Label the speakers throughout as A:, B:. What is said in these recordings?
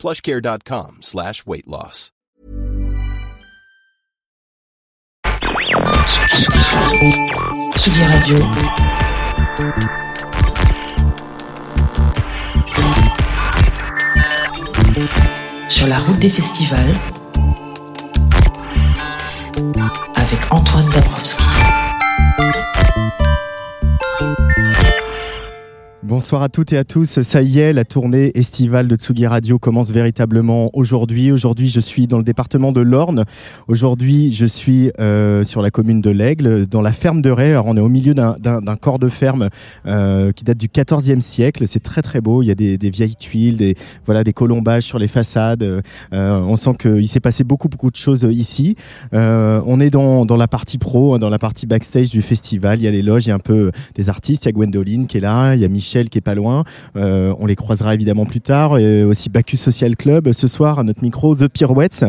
A: plushcare.com slash weight loss.
B: Radio. Sur la route des festivals avec Antoine Dabrowski.
C: Bonsoir à toutes et à tous. Ça y est, la tournée estivale de Tsugi Radio commence véritablement aujourd'hui. Aujourd'hui, je suis dans le département de l'Orne. Aujourd'hui, je suis euh, sur la commune de l'Aigle, dans la ferme de Ray. Alors, on est au milieu d'un corps de ferme euh, qui date du XIVe siècle. C'est très très beau. Il y a des, vieilles tuiles, des voilà, des colombages sur les façades. Euh, on sent qu'il s'est passé beaucoup beaucoup de choses ici. On est dans, dans la partie pro, hein, dans la partie backstage du festival. Il y a les loges, il y a un peu des artistes. Il y a Gwendoline qui est là, il y a Michel qui est pas loin. Euh, on les croisera évidemment plus tard. Et aussi Bacchus Social Club ce soir à notre micro, The Pirouettes.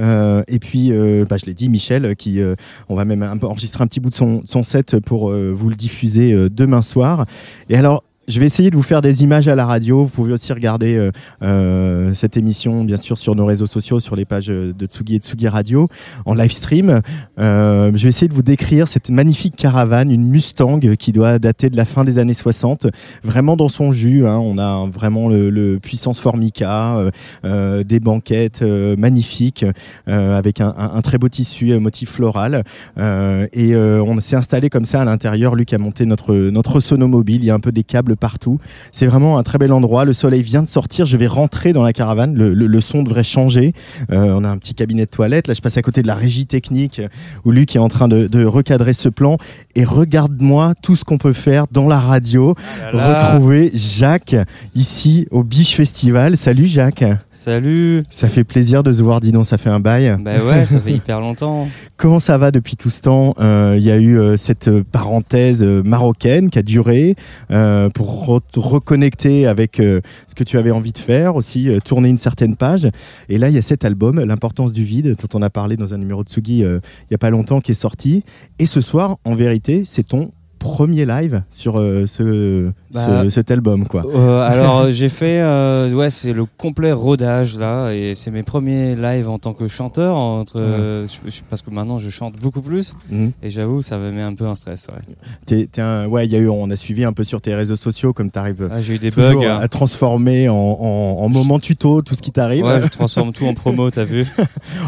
C: Euh, et puis, euh, bah, je l'ai dit, Michel, qui on va même enregistrer un petit bout de son, son set pour vous le diffuser demain soir. Et alors, je vais essayer de vous faire des images à la radio. Vous pouvez aussi regarder euh, euh, cette émission, bien sûr, sur nos réseaux sociaux, sur les pages de Tsugi et Tsugi Radio, en live stream. Euh, je vais essayer de vous décrire cette magnifique caravane, une Mustang qui doit dater de la fin des années 60, vraiment dans son jus. Hein. On a vraiment le, puissance Formica, euh, euh des banquettes euh, magnifiques avec un, un, un, très beau tissu motif floral. et on s'est installé comme ça à l'intérieur. Luc a monté notre notre sonomobile. Il y a un peu des câbles partout. C'est vraiment un très bel endroit. Le soleil vient de sortir. Je vais rentrer dans la caravane. Le, le, le son devrait changer. Euh, on a un petit cabinet de toilette. Là, je passe à côté de la régie technique où Luc est en train de, de recadrer ce plan. Et regarde-moi tout ce qu'on peut faire dans la radio.
D: Ah là là.
C: Retrouver Jacques ici au Biche Festival. Salut Jacques.
D: Salut.
C: Ça fait plaisir de se voir. Dis donc, ça fait un bail.
D: Bah ouais, ça fait hyper longtemps.
C: Comment ça va depuis tout ce temps? Euh, Il y a eu euh, cette parenthèse marocaine qui a duré euh, reconnecter avec euh, ce que tu avais envie de faire, aussi euh, tourner une certaine page. Et là, il y a cet album, L'importance du vide, dont on a parlé dans un numéro de Tsugi euh, il n'y a pas longtemps, qui est sorti. Et ce soir, en vérité, c'est ton premier live sur euh, ce,
D: Bah,
C: ce- cet album quoi.
D: Euh, alors j'ai fait, euh, ouais, c'est le complet rodage là, et c'est mes premiers lives en tant que chanteur, entre, je- je- parce que maintenant je chante beaucoup plus,
C: Mhm.
D: et j'avoue ça me met un peu un stress. Ouais.
C: T'es- t'es un- ouais, il y a eu, on a suivi un peu sur tes réseaux sociaux comme tu arrives
D: Ah, j'ai eu des bugs.
C: à transformer en, en, en moment tuto tout ce qui t'arrive.
D: Ouais, je transforme tout en promo, t'as vu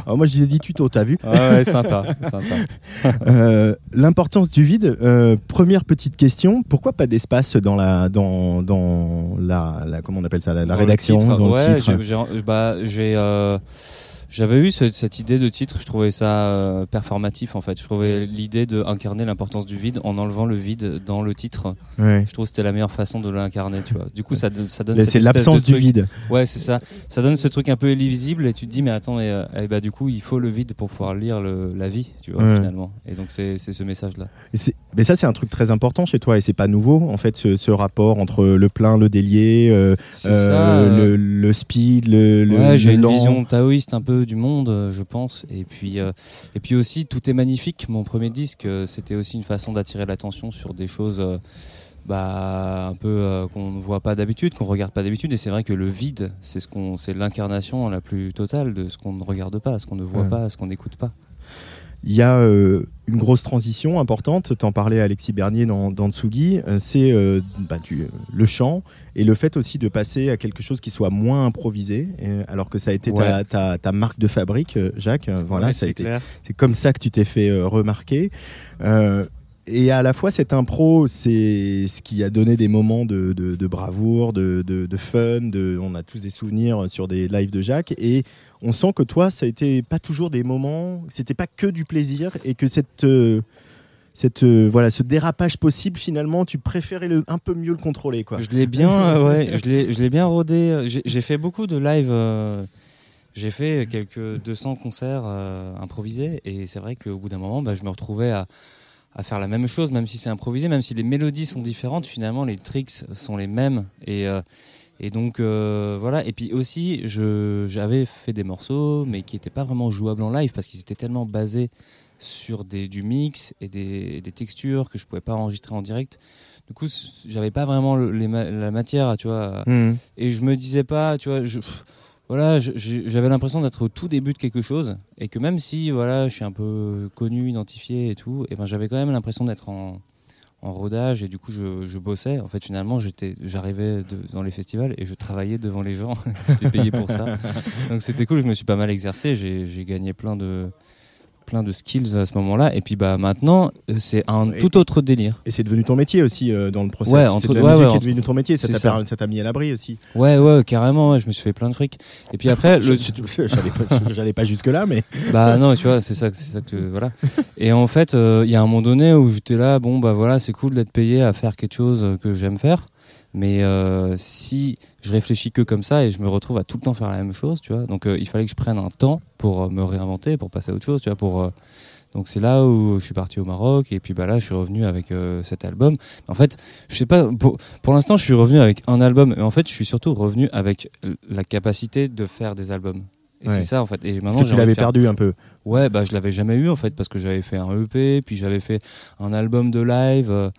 C: Alors moi je disais dit tuto, t'as vu
D: Ouais, ouais, sympa, sympa.
C: L'importance du vide. euh, première petite question pourquoi pas d'espace dans la dans dans la, la comment on appelle ça la, rédaction
D: titre,
C: dans
D: ouais,
C: le titre
D: j'ai- j'ai- bah, j'ai, euh, j'avais eu ce- cette idée de titre, je trouvais ça euh, performatif en fait. Je trouvais l'idée d'incarner l'importance du vide en enlevant le vide dans le titre.
C: Ouais.
D: Je trouve que c'était la meilleure façon de l'incarner, tu vois. Du coup, ça, ça donne
C: Là,
D: cette
C: C'est l'absence
D: de
C: du
D: truc-
C: vide.
D: Ouais, c'est ça. Ça donne ce truc un peu illisible et tu te dis, mais attends, mais, euh, eh bah, du coup, il faut le vide pour pouvoir lire le, la vie, tu vois,
C: Ouais.
D: finalement. Et donc, c'est c'est ce message-là.
C: Et c'est- Mais ça c'est un truc très important chez toi et c'est pas nouveau en fait ce, ce rapport entre le plein, le délié, euh, euh, le, le speed, le, le
D: ouais, j'ai une vision taoïste un peu du monde, euh, je pense. Et puis, euh, et puis aussi, tout est magnifique. Mon premier disque, c'était aussi une façon d'attirer l'attention sur des choses. bah, un peu euh, qu'on ne voit pas d'habitude, qu'on regarde pas d'habitude, et c'est vrai que le vide, c'est ce qu'on, c'est l'incarnation la plus totale de ce qu'on ne regarde pas, ce qu'on ne voit
C: Ouais.
D: pas, ce qu'on n'écoute pas.
C: Il y a euh, une grosse transition importante, t'en parlais Alexis Bernier dans, dans Tsugi, euh, c'est euh, bah, le chant et le fait aussi de passer à quelque chose qui soit moins improvisé, alors que ça a été ta,
D: Ouais.
C: ta- ta marque de fabrique, Jacques. voilà,
D: Ouais, c'est
C: comme ça que tu t'es fait remarquer. Et à la fois, cette impro, c'est ce qui a donné des moments de, de- de bravoure, de, fun. On a tous des souvenirs sur des lives de Jacques. Et on sent que toi, ça a été pas toujours des moments, c'était pas que du plaisir. Et que cette, euh, cette, euh, voilà, ce dérapage possible, finalement, tu préférais le, un peu mieux le contrôler. Quoi.
D: Je l'ai bien, euh, ouais, je l'ai, bien rodé. J'ai, fait beaucoup de live. euh, j'ai fait quelques 200 concerts improvisés et c'est vrai qu'au bout d'un moment, bah, je me retrouvais à, à faire la même chose, même si c'est improvisé, même si les mélodies sont différentes, finalement les tricks sont les mêmes. Et, euh, et donc euh, voilà. Et puis aussi, j'avais fait des morceaux, mais qui n'étaient pas vraiment jouables en live parce qu'ils étaient tellement basés sur des, du mix et des, des textures que je pouvais pas enregistrer en direct. Du coup, j'avais pas vraiment le- les ma- la matière, tu vois.
C: Mhm.
D: Et je me disais pas, tu vois, je, pff, voilà, j'avais l'impression d'être au tout début de quelque chose et que même si, voilà, je suis un peu connu, identifié et tout, et ben j'avais quand même l'impression d'être en, en rodage et du coup je, je bossais. En fait, finalement, j'étais, j'arrivais dans les festivals et je travaillais devant les gens. j'étais payé pour ça. Donc c'était cool. Je me suis pas mal exercé. J'ai, j'ai gagné plein de plein de skills à ce moment-là. Et puis bah maintenant, euh, c'est un
C: Et-
D: tout autre délire.
C: Et c'est devenu ton métier aussi euh, dans le process.
D: Ouais, entre-
C: de la
D: ouais,
C: musique
D: ouais,
C: est devenu ton métier. Ça t'a mis à l'abri aussi.
D: Ouais, ouais, carrément. Ouais, je me suis fait plein de fric. Et puis après, le,
C: J'allais pas, jusque là, mais
D: Bah non, tu vois, c'est ça, c'est ça que voilà. Et en fait, euh, il y a un moment donné où j'étais là, bon bah voilà, c'est cool d'être payé à faire quelque chose que j'aime faire, mais euh, si je réfléchis que comme ça et je me retrouve à tout le temps faire la même chose, tu vois, donc euh, il fallait que je prenne un temps pour euh, me réinventer, pour passer à autre chose, tu vois, pour donc c'est là où je suis parti au Maroc et puis bah là je suis revenu avec cet album. En fait, je sais pas pour, pour l'instant je suis revenu avec un album, mais en fait je suis surtout revenu avec la capacité de faire des albums. Et
C: Ouais.
D: c'est ça en fait. Et maintenant
C: parce que tu l'avais
D: faire-
C: perdu un peu.
D: Ouais, bah je l'avais jamais eu en fait parce que j'avais fait un EP, puis j'avais fait un album de live, euh,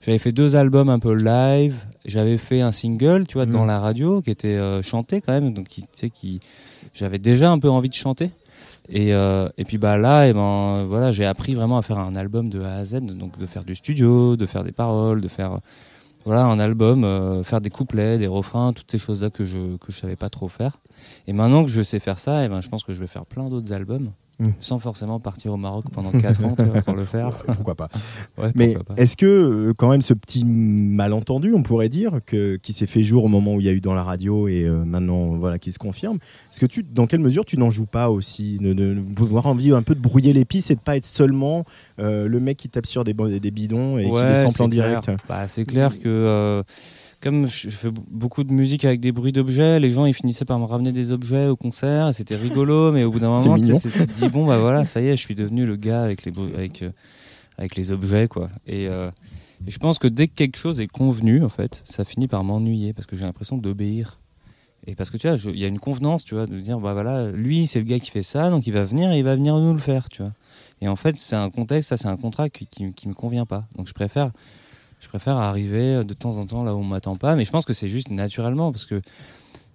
D: j'avais fait deux albums un peu live, j'avais fait un single, tu vois, dans
C: Mhm.
D: la radio qui était euh, chanté quand même, donc tu sais, qui, j'avais déjà un peu envie de chanter. Et, euh, et puis bah là, et ben voilà, j'ai appris vraiment à faire un album de A à Z, donc de faire du studio, de faire des paroles, de faire voilà un album, euh, faire des couplets, des refrains, toutes ces choses là que je que je savais pas trop faire. Et maintenant que je sais faire ça, et ben je pense que je vais faire plein d'autres albums.
C: Mm.
D: Sans forcément partir au Maroc pendant 4 ans tu vois, pour le faire.
C: Pourquoi pas
D: Ouais,
C: Mais est-ce que euh, quand même ce petit malentendu, on pourrait dire, que, qui s'est fait jour au moment où il y a eu dans la radio et euh, maintenant voilà qui se confirme, est-ce que tu, dans quelle mesure tu n'en joues pas aussi, de, de, de pouvoir envie un peu de brouiller les pistes et de pas être seulement euh, le mec qui tape sur des, des bidons et qui les sample en direct?
D: Bah, c'est clair que comme je fais beaucoup de musique avec des bruits d'objets, les gens ils finissaient par me ramener des objets au concert, et c'était rigolo, mais au bout d'un moment, tu, sais, tu te dis bon bah voilà, ça y est, je suis devenu le gars avec les avec euh, avec les objets quoi. Et, euh, et je pense que dès que quelque chose est convenu, en fait, ça finit par m'ennuyer parce que j'ai l'impression d'obéir. Et parce que tu vois, il y a une convenance, tu vois, de dire bah voilà, lui c'est le gars qui fait ça, donc il va venir et il va venir nous le faire, tu vois. Et en fait, c'est un contexte, ça c'est un contrat qui, qui, qui me convient pas. Donc je préfère je préfère arriver de temps en temps là où on m'attend pas, mais je pense que c'est juste naturellement parce que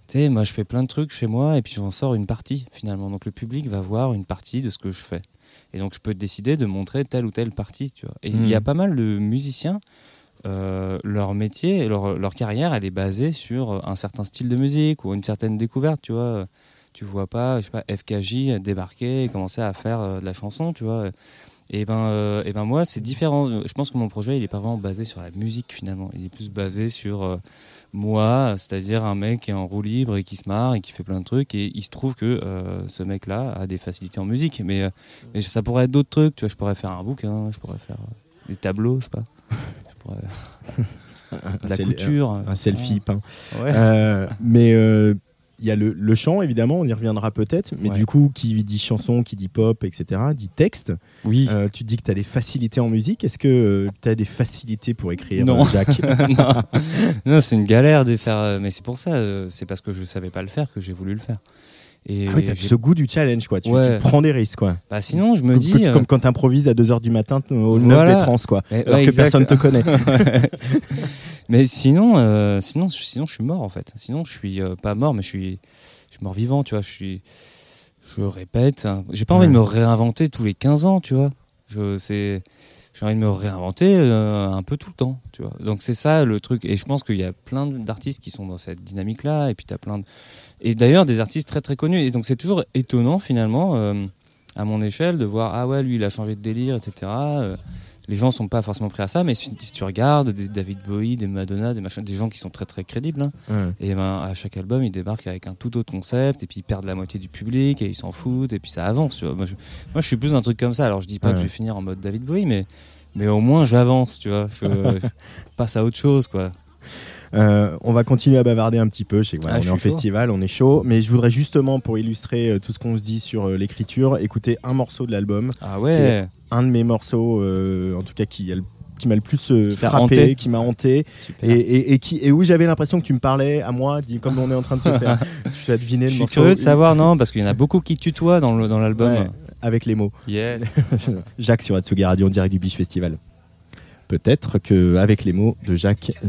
D: tu sais, moi je fais plein de trucs chez moi et puis j'en sors une partie finalement. Donc le public va voir une partie de ce que je fais. Et donc je peux décider de montrer telle ou telle partie, tu vois. Et il y a
C: Mhm.
D: pas mal de musiciens, euh, leur métier, leur, leur carrière, elle est basée sur un certain style de musique ou une certaine découverte, tu vois. Tu vois pas, je sais pas, FKJ débarquer et commencer à faire euh, de la chanson, tu vois. Et ben, euh, et ben moi, c'est différent. Je pense que mon projet, il est pas vraiment basé sur la musique finalement. Il est plus basé sur euh, moi, c'est-à-dire un mec qui est en roue libre et qui se marre et qui fait plein de trucs. Et il se trouve que euh, ce mec-là a des facilités en musique. Mais, euh, mais ça pourrait être d'autres trucs. Tu vois, je pourrais faire un bouquin, je pourrais faire euh, des tableaux, je sais pas. Je pourrais de la couture.
C: un selfie peint.
D: Ouais.
C: Euh, mais euh, il y a le, le chant, évidemment, on y reviendra peut-être. Mais
D: Ouais.
C: du coup, qui dit chanson, qui dit pop, etc., dit texte.
D: Oui.
C: Euh, tu dis que tu as des facilités en musique. Est-ce que tu as des facilités pour écrire,
D: Non.
C: euh, Jacques
D: non, non c'est une galère de faire. euh, Mais c'est pour ça, euh, c'est parce que je savais pas le faire que j'ai voulu le faire. Et
C: Ah oui, t'as
D: j'ai-
C: ce goût du challenge, quoi. Tu,
D: Ouais.
C: tu prends des risques, quoi.
D: bah, sinon, je me
C: Comme,
D: dis.
C: comme-
D: euh,
C: comme quand t'improvises à 2h du matin au 9
D: Voilà.
C: des trans, quoi.
D: mais-
C: Alors
D: ouais,
C: que
D: exact.
C: personne te connaît.
D: mais sinon, euh, sinon, sinon, je suis mort en fait. Sinon, je suis euh, pas mort, mais je suis, je suis mort vivant, tu vois. Je suis, je répète. hein. J'ai pas envie de me réinventer tous les 15 ans, tu vois. Je, c'est, j'ai envie de me réinventer euh, un peu tout le temps, tu vois. Donc c'est ça le truc. Et je pense qu'il y a plein d'artistes qui sont dans cette dynamique-là. Et puis t'as plein de, et d'ailleurs des artistes très très connus. Et donc c'est toujours étonnant finalement. euh, à mon échelle de voir ah ouais lui il a changé de délire etc Euh, les gens sont pas forcément prêts à ça mais si, si tu regardes des David Bowie des Madonna des machins des gens qui sont très très crédibles hein,
C: Ouais.
D: et ben à chaque album ils débarquent avec un tout autre concept et puis ils perdent la moitié du public et ils s'en foutent et puis ça avance tu vois moi je, moi, je suis plus un truc comme ça alors je dis pas
C: Ouais.
D: que je vais finir en mode David Bowie mais mais au moins j'avance tu vois je, je passe à autre chose quoi
C: Euh, on va continuer à bavarder un petit peu. Je sais voilà,
D: Ah,
C: on
D: je
C: est en
D: suis chaud.
C: festival, on est chaud. Mais je voudrais justement, pour illustrer euh, tout ce qu'on se dit sur euh, l'écriture, écouter un morceau de l'album.
D: Ah ouais.
C: Un de mes morceaux, en tout cas, qui, a le- qui m'a le plus euh,
D: Qui
C: frappé,
D: hanté.
C: qui m'a hanté. Et, et- et qui, et où j'avais l'impression que tu me parlais à moi, comme on est en train de se faire. tu as deviné
D: Je
C: le
D: suis
C: morceau
D: curieux de savoir, non, parce qu'il y en a beaucoup qui tutoient dans l'album.
C: Ouais, avec les mots.
D: Yes.
C: Jacques sur Atsugi Radio en direct du Biche Festival. Peut-être que avec les mots de Jacques.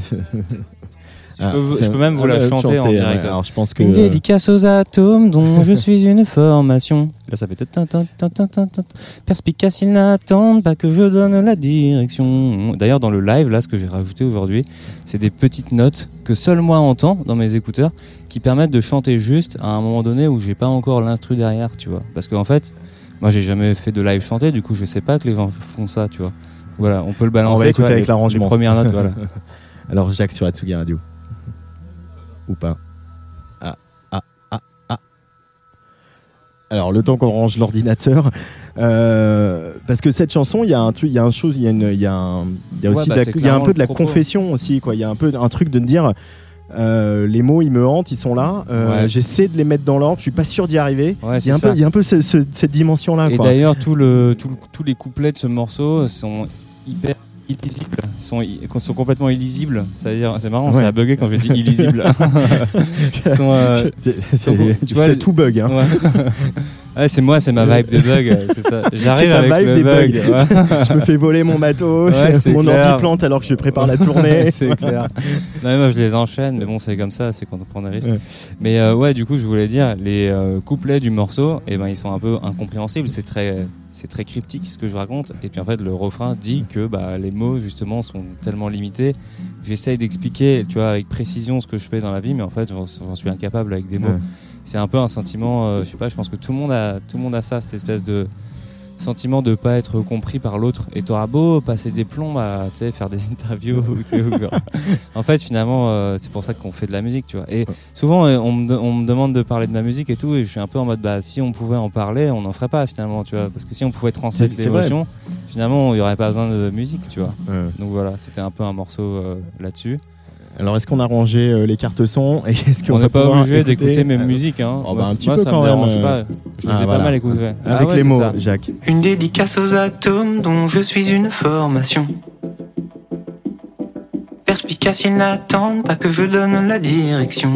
D: Je peux- je peux même vous la
C: euh,
D: chanter en direct.
C: Alors je pense que
D: Une dédicace aux atomes dont je suis une formation. Là, ça fait perspicace, ils n'attendent pas que je donne la direction. D'ailleurs, dans le live, là, ce que j'ai rajouté aujourd'hui, c'est des petites notes que seul moi entends dans mes écouteurs qui permettent de chanter juste à un moment donné où j'ai pas encore l'instru derrière, tu vois. Parce qu'en fait, moi, j'ai jamais fait de live chanté, du coup, je sais pas que les gens font ça, tu vois. Voilà, on peut le balancer.
C: On va écouter
D: vois,
C: avec l'arrangement.
D: Les premières notes, voilà.
C: alors Jacques sur Atsugi Radio. Ou pas Ah ah ah ah. Alors le temps qu'on range l'ordinateur, euh, parce que cette chanson, il y a un truc, il y a un chose, il y a une, y a un, y a
D: Ouais,
C: aussi,
D: bah,
C: de y a un peu de la
D: propos.
C: confession aussi, quoi. Il y a un peu un truc de me dire. euh, les mots ils me hantent, ils sont là. Euh,
D: Ouais.
C: J'essaie de les mettre dans l'ordre. Je suis pas sûr d'y arriver. Il, y a un peu, il y a un peu ce- ce- cette dimension là.
D: Et d'ailleurs, tout le, tout le- tous les couplets de ce morceau sont hyper illisibles. Sont, complètement illisibles. C'est-à-dire, c'est marrant,
C: Ouais.
D: ça a bugué quand j'ai dit illisible. Sont, euh, sont- tu vois,
C: c'est tout bug. Hein.
D: ouais. C'est moi, c'est ma vibe de bug. J'arrive avec
C: vibe
D: le
C: des
D: bug.
C: bugs.
D: ouais.
C: je me fais voler mon matos, mon
D: clair.
C: ordi plante alors que je prépare la tournée.
D: c'est clair. Non, moi, je les enchaîne, mais bon, c'est comme ça, c'est quand on prend des risques. Mais euh, ouais, du coup, je voulais dire, les euh, couplets du morceau, eh ben, ils sont un peu incompréhensibles. C'est très, c'est très cryptique ce que je raconte. Et puis en fait, le refrain dit que bah, les mots, justement, sont tellement limités. J'essaye d'expliquer, tu vois, avec précision ce que je fais dans la vie, mais en fait, j'en suis incapable avec des mots.
C: Ouais.
D: C'est un peu un sentiment, euh, je sais pas, je pense que tout le monde a, tout le monde a ça, cette espèce de sentiment de pas être compris par l'autre. Et t'auras beau passer des plombs à sais, faire des interviews. en fait, finalement, euh, c'est pour ça qu'on fait de la musique, tu vois. Et souvent, euh, on me, de- on me demande de parler de ma musique et tout, et je suis un peu en mode, bah, si on pouvait en parler, on n'en ferait pas finalement, tu vois. Parce que si on pouvait transmettre l'émotion, finalement, il n'y aurait pas besoin de musique, tu vois.
C: Ouais.
D: Donc voilà, c'était un peu un morceau euh, là-dessus.
C: Alors est-ce qu'on a rangé euh, les cartes son et est-ce qu'on
D: On n'est pas obligé
C: écouter-
D: d'écouter mes
C: Euh,
D: musiques, hein.
C: oh, bah,
D: moi,
C: un petit
D: moi,
C: peu
D: ça
C: quand
D: me
C: même,
D: dérange
C: euh.
D: pas. Je les
C: Ah,
D: ai
C: voilà.
D: pas mal écoutés. Ah
C: Avec
D: ouais,
C: les mots,
D: ça.
C: Jacques.
E: Une dédicace aux atomes dont je suis une formation. Perspicace, ils n'attendent pas que je donne la direction.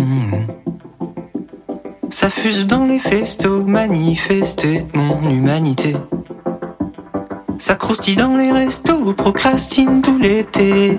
E: Ça fuse dans les festos, manifester mon humanité. Ça croustille dans les restos, procrastine tout l'été.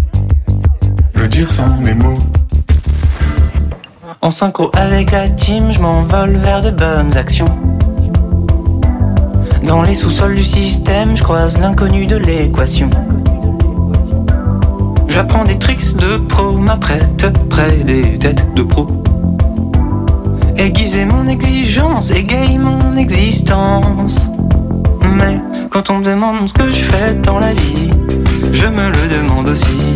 F: dire sans mes mots.
E: En synchro avec la team, je m'envole vers de bonnes actions. Dans les sous-sols du système, je croise l'inconnu de l'équation. J'apprends des tricks de pro, m'apprête près des têtes de pro. Aiguiser mon exigence, égaye mon existence. Mais quand on me demande ce que je fais dans la vie, je me le demande aussi.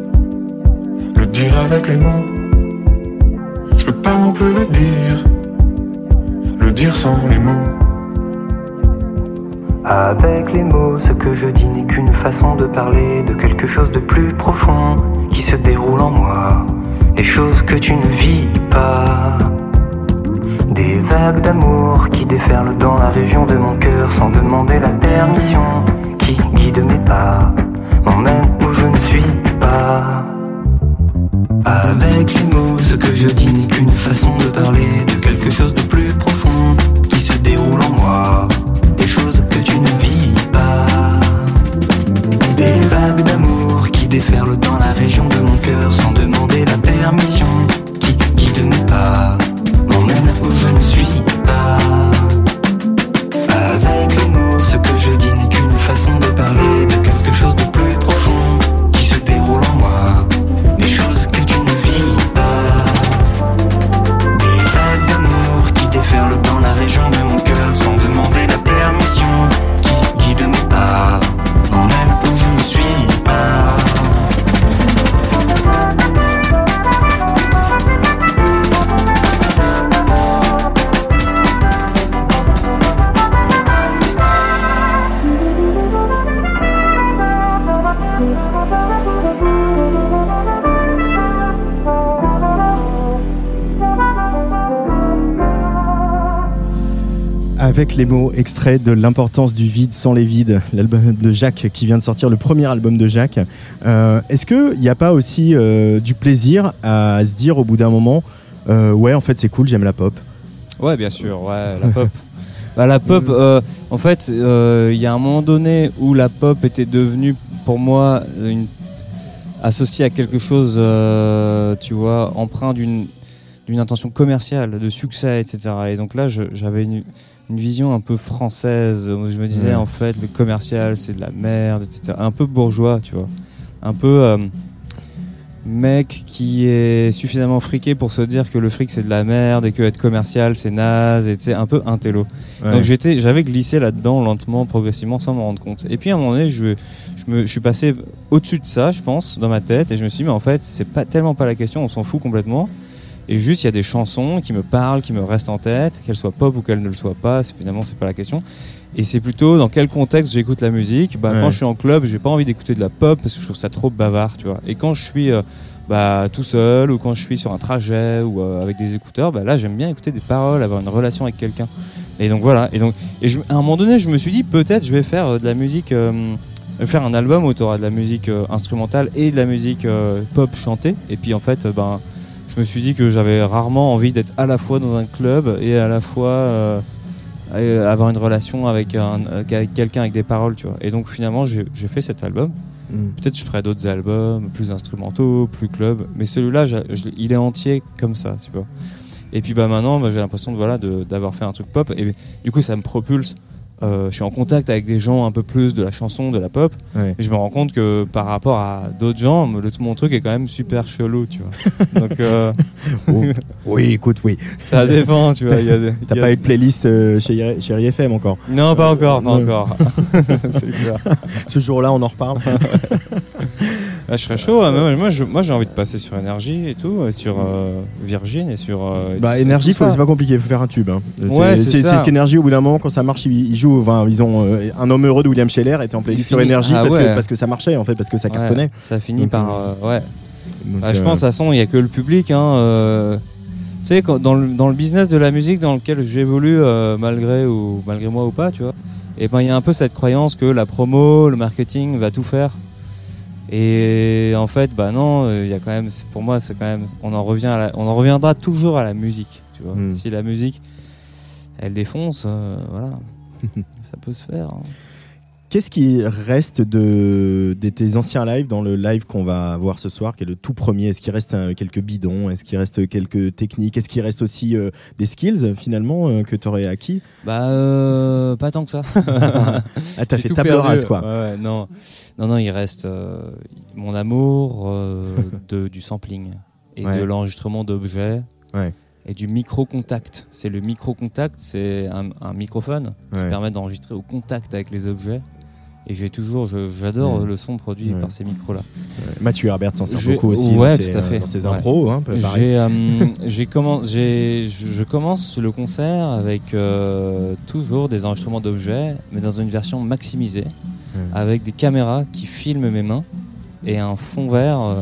F: dire avec les mots. Je peux pas non plus le dire, le dire sans les mots.
E: Avec les mots, ce que je dis n'est qu'une façon de parler de quelque chose de plus profond qui se déroule en moi. Des choses que tu ne vis pas. Des vagues d'amour qui déferlent dans la région de mon cœur sans demander la permission. Qui guide mes pas, Ce que je dis n'est qu'une façon de parler de quelque chose de plus profond qui se déroule en moi. Des choses que tu ne vis pas. Des vagues d'amour qui déferlent dans la région de mon cœur sans demander la permission. Avec les mots
C: extraits de l'importance du vide sans les vides, l'album de Jacques qui vient de sortir, le premier album de Jacques. Euh, Est-ce qu'il n'y a pas aussi euh, du plaisir à, se dire au bout d'un moment, euh, ouais, en fait c'est cool, j'aime la pop?
D: Ouais, bien sûr, ouais, la pop. Bah, la pop, euh, en fait, il y a un moment donné où la pop était devenue, pour moi, une... associée à quelque chose, tu vois, empreint d'une d'une intention commerciale, de succès, etc. Et donc là, j'avais une, une vision un peu française. où Je me disais, en fait, le commercial, c'est de la merde, etc. Un peu bourgeois, tu vois. Un peu euh, mec qui est suffisamment friqué pour se dire que le fric, c'est de la merde et que être commercial, c'est naze, et un peu intello.
C: Ouais.
D: Donc j'étais, j'avais glissé là-dedans lentement, progressivement, sans m'en rendre compte. Et puis à un moment donné, je, je, me, je suis passé au-dessus de ça, je pense, dans ma tête, et je me suis dit, mais en fait, c'est pas tellement pas la question, on s'en fout complètement. Et juste, il y a des chansons qui me parlent, qui me restent en tête, qu'elles soient pop ou qu'elles ne le soient pas, finalement, c'est pas la question. Et c'est plutôt dans quel contexte j'écoute la musique. Bah,
C: Ouais.
D: Quand je suis en club, j'ai pas envie d'écouter de la pop parce que je trouve ça trop bavard, tu vois. Et quand je suis euh, bah, tout seul ou quand je suis sur un trajet ou euh, avec des écouteurs, bah, là, j'aime bien écouter des paroles, avoir une relation avec quelqu'un. Et donc voilà. Et donc, et je- à un moment donné, je me suis dit peut-être je vais faire euh, de la musique, faire un album où tu auras de la musique instrumentale et de la musique pop chantée. Et puis en fait, ben, je me suis dit que j'avais rarement envie d'être à la fois dans un club et à la fois euh, et avoir une relation avec, un, avec quelqu'un avec des paroles, tu vois. Et donc finalement, j'ai fait cet album.
C: Mm.
D: Peut-être je ferai d'autres albums plus instrumentaux, plus club, mais celui-là, il est entier comme ça, tu vois. Et puis bah maintenant, bah, j'ai l'impression de voilà de- d'avoir fait un truc pop et du coup ça me propulse. Euh, je suis en contact avec des gens un peu plus de la chanson, de la pop,
C: Ouais.
D: et je me rends compte que par rapport à d'autres gens, le- mon truc est quand même super chelou, tu vois. Donc euh,
C: Oh. oui, écoute, oui.
D: ça dépend, tu vois. il des-
C: T'as
D: il
C: pas eu de playlist euh, chez, chez encore?
D: Non, pas encore, pas encore. Clair.
C: Ce jour-là, on en reparle.
D: Ah, je serais chaud. hein, moi, j'ai envie de passer sur énergie et tout, et sur euh, Virgin et sur. euh,
C: Bah, énergie, c'est pas compliqué, il faut faire un tube. hein.
D: Ouais, c'est ça.
C: c'est qu'énergie, au bout d'un moment, quand ça marche, ils, ils Enfin, ils ont euh, un homme heureux de William Scheller était en playlist sur énergie
D: Ah
C: parce,
D: ouais.
C: que, parce que ça marchait, en fait, parce que ça
D: Ouais,
C: cartonnait.
D: ça finit
C: Donc,
D: par.
C: euh,
D: euh, ouais.
C: Donc,
D: Bah, je pense, de toute façon, il n'y a que le public. Hein, tu sais, dans, le, dans le business de la musique dans lequel j'évolue, malgré, ou, malgré moi ou pas, tu vois, et ben il y a un peu cette croyance que la promo, le marketing va tout faire. Et en fait, bah non, il y a quand même, pour moi, c'est quand même, on en revient, à la- on en reviendra toujours à la musique, tu vois.
C: Mm.
D: Si la musique, elle défonce, euh, voilà, ça peut se faire. hein.
C: Qu'est-ce qui reste de, de tes anciens lives dans le live qu'on va voir ce soir, qui est le tout premier? Est-ce qu'il reste euh, quelques bidons? Est-ce qu'il reste quelques techniques? Est-ce qu'il reste aussi euh, des skills finalement euh, que tu aurais acquis?
D: Bah, pas tant que ça.
C: Ah, t'as fait table rase quoi.
D: Ouais, non. non, non, il reste mon amour de, du sampling et
C: Ouais.
D: de l'enregistrement d'objets
C: Ouais.
D: Et du micro-contact. C'est le micro-contact, c'est un, un microphone qui
C: Ouais.
D: permet d'enregistrer au contact avec les objets. Et j'ai toujours, j'adore
C: Ouais.
D: le son produit
C: Ouais.
D: par ces micros-là.
C: Mathieu Herbert s'en sert beaucoup aussi dans, ses,
D: tout à fait.
C: dans ses impros. Hein,
D: euh, commen- je commence le concert avec euh, toujours des enregistrements d'objets, mais dans une version maximisée, avec des caméras qui filment mes mains et un fond vert euh,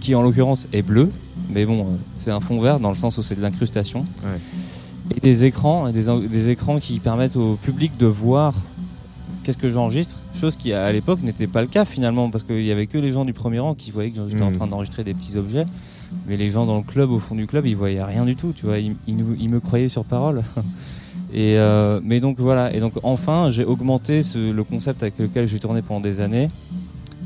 D: qui en l'occurrence est bleu, mais bon, euh, c'est un fond vert dans le sens où c'est de l'incrustation.
C: Ouais.
D: Et des écrans, et des, écrans qui permettent au public de voir qu'est-ce que j'enregistre, chose qui à l'époque n'était pas le cas finalement, parce qu'il y avait que les gens du premier rang qui voyaient que j'étais en
C: Mhm.
D: train d'enregistrer des petits objets. mais les gens dans le club, au fond du club, ils voyaient rien du tout, tu vois. Ils, ils nous- ils me croyaient sur parole. Et euh, mais donc voilà, et donc enfin j'ai augmenté ce- le concept avec lequel j'ai tourné pendant des années.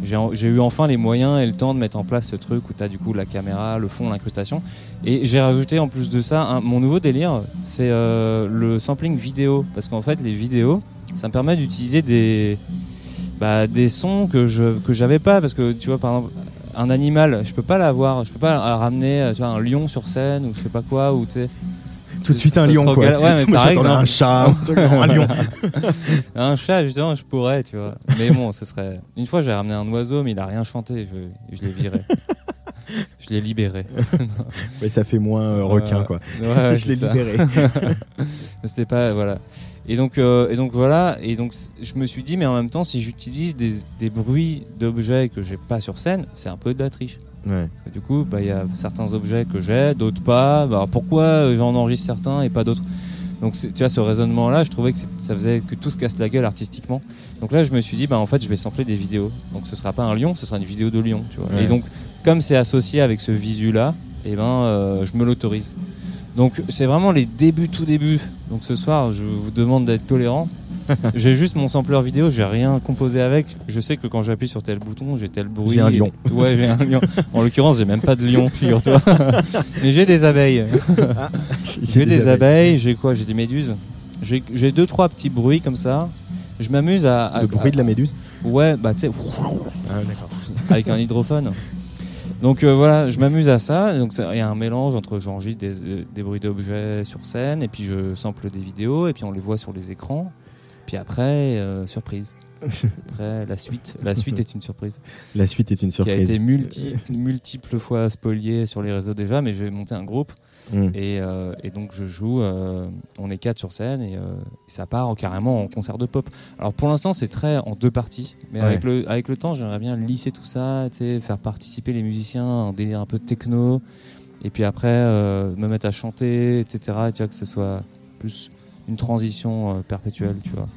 D: J'ai eu enfin les moyens et le temps de mettre en place ce truc où tu as du coup la caméra, le fond, l'incrustation. Et j'ai rajouté en plus de ça, mon nouveau délire, c'est euh, le sampling vidéo. Parce qu'en fait, les vidéos, ça me permet d'utiliser des, bah, des sons que je que j'avais pas. Parce que tu vois, par exemple, un animal, je peux pas l'avoir, je peux pas ramener, un lion sur scène ou je sais pas quoi, ou tu.
C: Tout de suite un lion, quoi.
D: Ouais, mais
C: Moi,
D: par exemple,
C: un chat, un, lion.
D: un chat, justement, je pourrais, tu vois. Mais bon, ce serait. Une fois, j'ai ramené un oiseau, mais il a rien chanté. Je, je l'ai viré. je l'ai libéré.
C: Mais ça fait moins euh, requin, quoi.
D: Ouais, ouais,
C: je l'ai libéré.
D: C'était pas voilà. Et donc euh, et donc voilà et donc je me suis dit mais en même temps si j'utilise des, des bruits d'objets que j'ai pas sur scène, c'est un peu de la triche.
C: Ouais.
D: Du coup, bah il y a certains objets que j'ai, d'autres pas. Bah, alors pourquoi euh, j'en enregistre certains et pas d'autres? Donc tu vois ce raisonnement là, je trouvais que ça faisait que tout se casse la gueule artistiquement. Donc là, je me suis dit bah en fait, je vais sampler des vidéos. Donc ce sera pas un lion, ce sera une vidéo de lion, tu vois.
C: Ouais.
D: Et donc comme c'est associé avec ce visu là, et ben euh, je me l'autorise. Donc c'est vraiment les débuts, tout début. Donc ce soir, je vous demande d'être tolérant. j'ai juste mon sampler vidéo, j'ai rien composé avec. Je sais que quand j'appuie sur tel bouton, j'ai tel bruit.
C: J'ai un lion.
D: Ouais, j'ai un lion. En l'occurrence, j'ai même pas de lion, figure-toi. Mais j'ai des abeilles. J'ai des abeilles, j'ai quoi? J'ai des méduses. J'ai deux trois petits bruits comme ça. Je m'amuse à, à-
C: Le bruit de la méduse?
D: Ouais, bah tu sais,
C: Ah,
D: avec un hydrophone. Donc euh, voilà, je m'amuse à ça. Donc il y a un mélange entre j'enregistre des, euh, des bruits d'objets sur scène et puis je sample des vidéos et puis on les voit sur les écrans. Puis après, euh, surprise. Après, la suite, la suite est une surprise
C: La suite est une
D: qui a
C: surprise.
D: été multi, multiples fois spoliée sur les réseaux déjà, mais j'ai monté un groupe
C: Mm.
D: et, euh, et donc je joue, euh, on est quatre sur scène et, euh, et ça part en- carrément en concert de pop. Alors pour l'instant c'est très en deux parties, mais
C: Ouais.
D: avec, le, avec le temps j'aimerais bien lisser tout ça, faire participer les musiciens, un délire un peu de techno, et puis après me mettre à chanter, etc. Tu vois, que ce soit plus une transition perpétuelle, tu vois.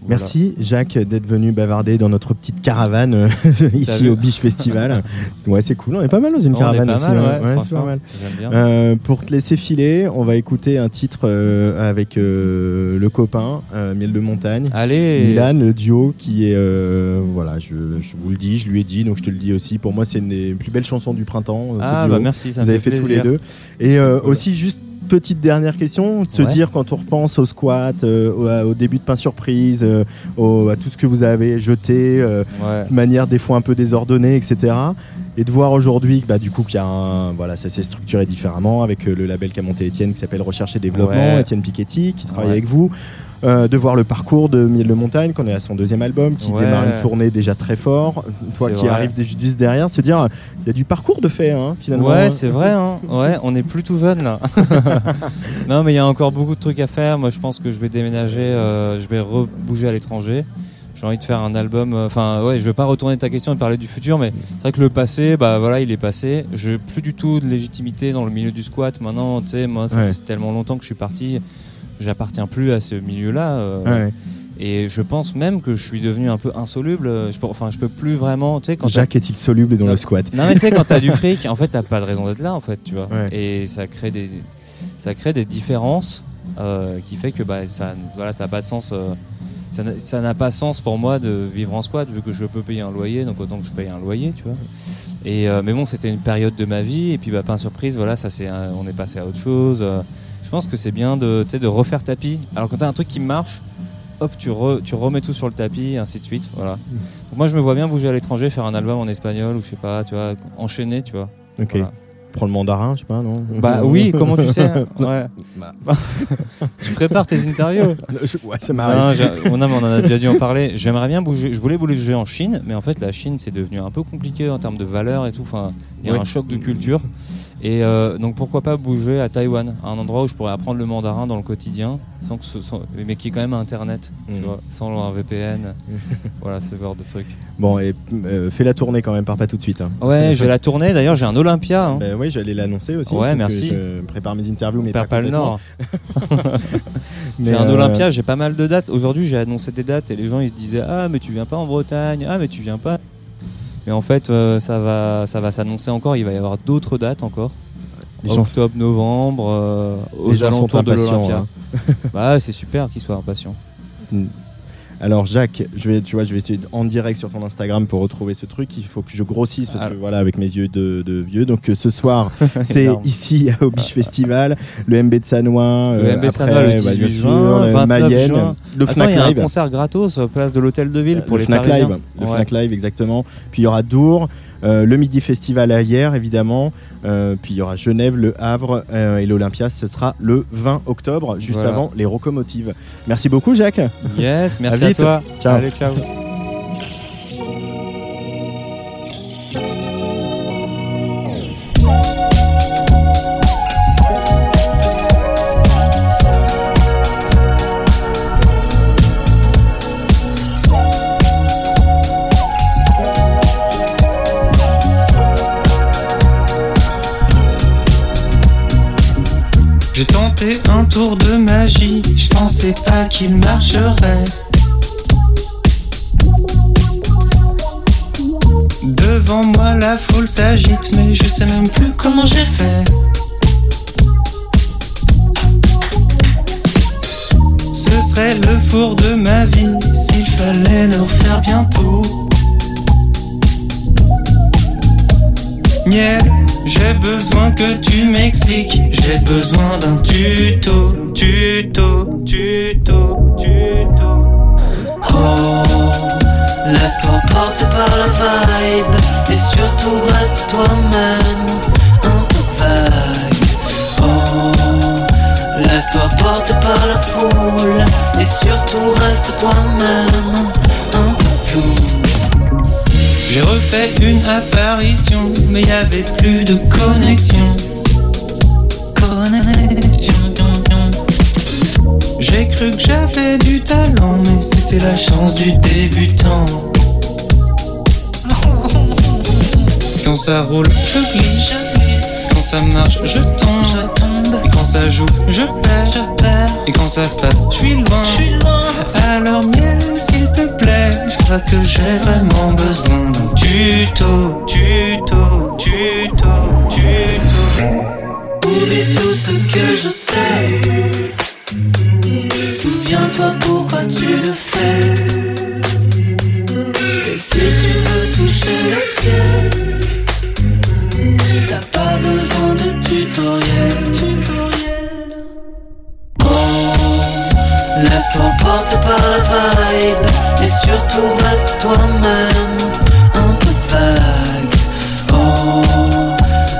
D: Voilà.
C: Merci Jacques d'être venu bavarder dans notre petite caravane euh, ici au Biche Festival. ouais, c'est cool. On est pas mal dans une
D: On
C: caravane
D: pas
C: aussi.
D: mal,
C: hein.
D: ouais,
C: Ouais, c'est
D: franchement,
C: pas mal.
D: J'aime bien.
C: Euh, pour te laisser filer, on va écouter un titre euh, avec le copain Miel de Montagne.
D: Allez
C: Milan, le duo qui est voilà, je, je vous le dis, je lui ai dit, donc je te le dis aussi. Pour moi, c'est une des plus belles chansons du printemps. ce
D: Ah
C: duo.
D: bah merci, ça
C: Vous avez fait tous les deux. Et aussi juste petite dernière question, de se
D: Ouais.
C: dire quand on repense au squat, euh, au, début de pain surprise, euh, au- à tout ce que vous avez jeté, euh,
D: Ouais.
C: de manière des fois un peu désordonnée, etc. Et de voir aujourd'hui que bah, du coup qu'il y a un, voilà, ça s'est structuré différemment avec le label qu'a monté Étienne qui s'appelle Recherche et Développement,
D: Ouais.
C: Étienne Piketty qui travaille avec vous. Euh, de voir le parcours de Miel de Montagne, qu'on est à son deuxième album, qui
D: Ouais.
C: démarre une tournée déjà très fort. Toi qui arrives juste derrière, se dire il y a du parcours de fait hein, finalement.
D: Ouais, c'est vrai, hein. ouais, on est plus tout jeune là. non, mais il y a encore beaucoup de trucs à faire. Moi, je pense que je vais déménager, euh, je vais rebouger à l'étranger. J'ai envie de faire un album. euh, Enfin, ouais, je vais pas retourner ta question et parler du futur, mais c'est vrai que le passé, bah voilà, il est passé. J'ai plus du tout de légitimité dans le milieu du squat. Maintenant, tu sais, moi, ça
C: Ouais.
D: fait tellement longtemps que je suis parti. J'appartiens plus à ce milieu-là. euh,
C: Ouais.
D: Et je pense même que je suis devenu un peu insoluble. Je peux, enfin, je peux plus vraiment. Tu sais, quand
C: Jacques est-il soluble dans
D: Non.
C: le squat?
D: Non mais tu sais quand t'as du fric, en fait t'as pas de raison d'être là en fait, tu vois.
C: Ouais.
D: Et ça crée des ça crée des différences euh, qui fait que bah ça voilà t'as pas de sens. euh, ça n'a- pas sens pour moi de vivre en squat vu que je peux payer un loyer donc autant que je paye un loyer tu vois. Et euh, mais bon c'était une période de ma vie et puis bah pas surprise voilà ça c'est on est passé à autre chose. Je pense que c'est bien de tu refaire tapis. Alors quand t'as un truc qui marche hop tu, re- tu remets tout sur le tapis et ainsi de suite voilà. Donc moi je me vois bien bouger à l'étranger faire un album en espagnol ou je sais pas tu vois enchaîner tu vois.
C: Ok.
D: Voilà.
C: Prends le mandarin, je sais pas, non
D: Bah oui, comment tu sais ouais.
C: Bah.
D: Tu prépares tes interviews
C: ouais, ça m'arrive.
D: non, oh non, mais on en a déjà dû en parler. J'aimerais bien bouger. Je voulais bouger en Chine, mais en fait, la Chine, c'est devenu un peu compliqué en termes de valeur et tout. Enfin, il y a
C: Ouais.
D: un choc de culture. Et euh, donc, pourquoi pas bouger à Taïwan, à un endroit où je pourrais apprendre le mandarin dans le quotidien, sans que ce soit, mais qui est quand même Internet, tu
C: Mhm.
D: vois, sans un VPN. voilà, ce genre de truc.
C: Bon, et euh, fais la tournée quand même, pars pas tout de suite. hein.
D: Ouais, j'ai la tournée. D'ailleurs, j'ai un Olympia. Hein.
C: Bah oui, j'allais l'annoncer aussi.
D: Ouais,
C: parce
D: merci.
C: que Je prépare mes interviews, mais pas,
D: pas le. Nord. J'ai un
C: euh,
D: Olympia, j'ai pas mal de dates. Aujourd'hui, j'ai annoncé des dates et les gens ils se disaient Ah, mais tu viens pas en Bretagne, ah, mais tu viens pas. Mais en fait, euh, ça va, ça va s'annoncer encore. Il va y avoir d'autres dates encore. Octobre, novembre, euh, aux
C: Les gens sont
D: alentours de l'Olympia.
C: hein.
D: bah, c'est super qu'ils soient impatients.
C: Alors Jacques, je vais, tu vois, je vais essayer en direct sur ton Instagram pour retrouver ce truc. Il faut que je grossisse parce que voilà, avec mes yeux de, de vieux. Donc euh, ce soir, c'est ici au Biche Festival, le MB de Sanois,
D: Le
C: euh,
D: MB
C: après,
D: Sanois, le
C: bah, bien
D: 18
C: sûr,
D: juin,
C: le
D: 29
C: Mayenne,
D: juin.
C: le
D: Attends,
C: Fnac
D: il y a un
C: Live.
D: concert gratos, euh, place de l'Hôtel de Ville pour
C: le
D: les
C: Fnac
D: Parisiens.
C: Live, le
D: Ouais.
C: Fnac Live exactement. Puis il y aura Dour, euh, le Midi Festival à hier évidemment. Euh, puis il y aura Genève, le Havre euh, et l'Olympia. Ce sera le 20 octobre, juste
D: Voilà.
C: avant les locomotives. Merci beaucoup Jacques.
D: Yes, merci
C: À
D: toi.
C: Ciao.
D: Allez, ciao.
E: Qu'il marcherait. Devant moi la foule s'agite, mais je sais même plus comment j'ai fait. Ce serait le four de ma vie s'il fallait le refaire bientôt. Miel, j'ai besoin que tu m'expliques. J'ai besoin d'un tuto, tuto, tuto, tuto.
G: Oh, laisse-toi porter par la vibe Et surtout reste toi-même Un peu vague Oh, laisse-toi porter par la foule Et surtout reste toi-même
E: J'ai refait une apparition, mais y avait plus de connexion. Connexion. J'ai cru que j'avais du talent, mais c'était la chance du débutant. Quand ça roule, je glisse. Quand ça marche, je tombe. Et quand ça joue, je perds. Et quand ça se passe, je suis loin. Alors miel, s'il te plaît, crois que j'ai vraiment besoin d'un tuto, tuto, tuto, tuto.
G: Oublie tout ce que je sais. Souviens-toi pourquoi tu le fais. Et si tu veux toucher le ciel Oh Laisse-toi porter par la vibe Et surtout reste toi-même Un peu vague. Oh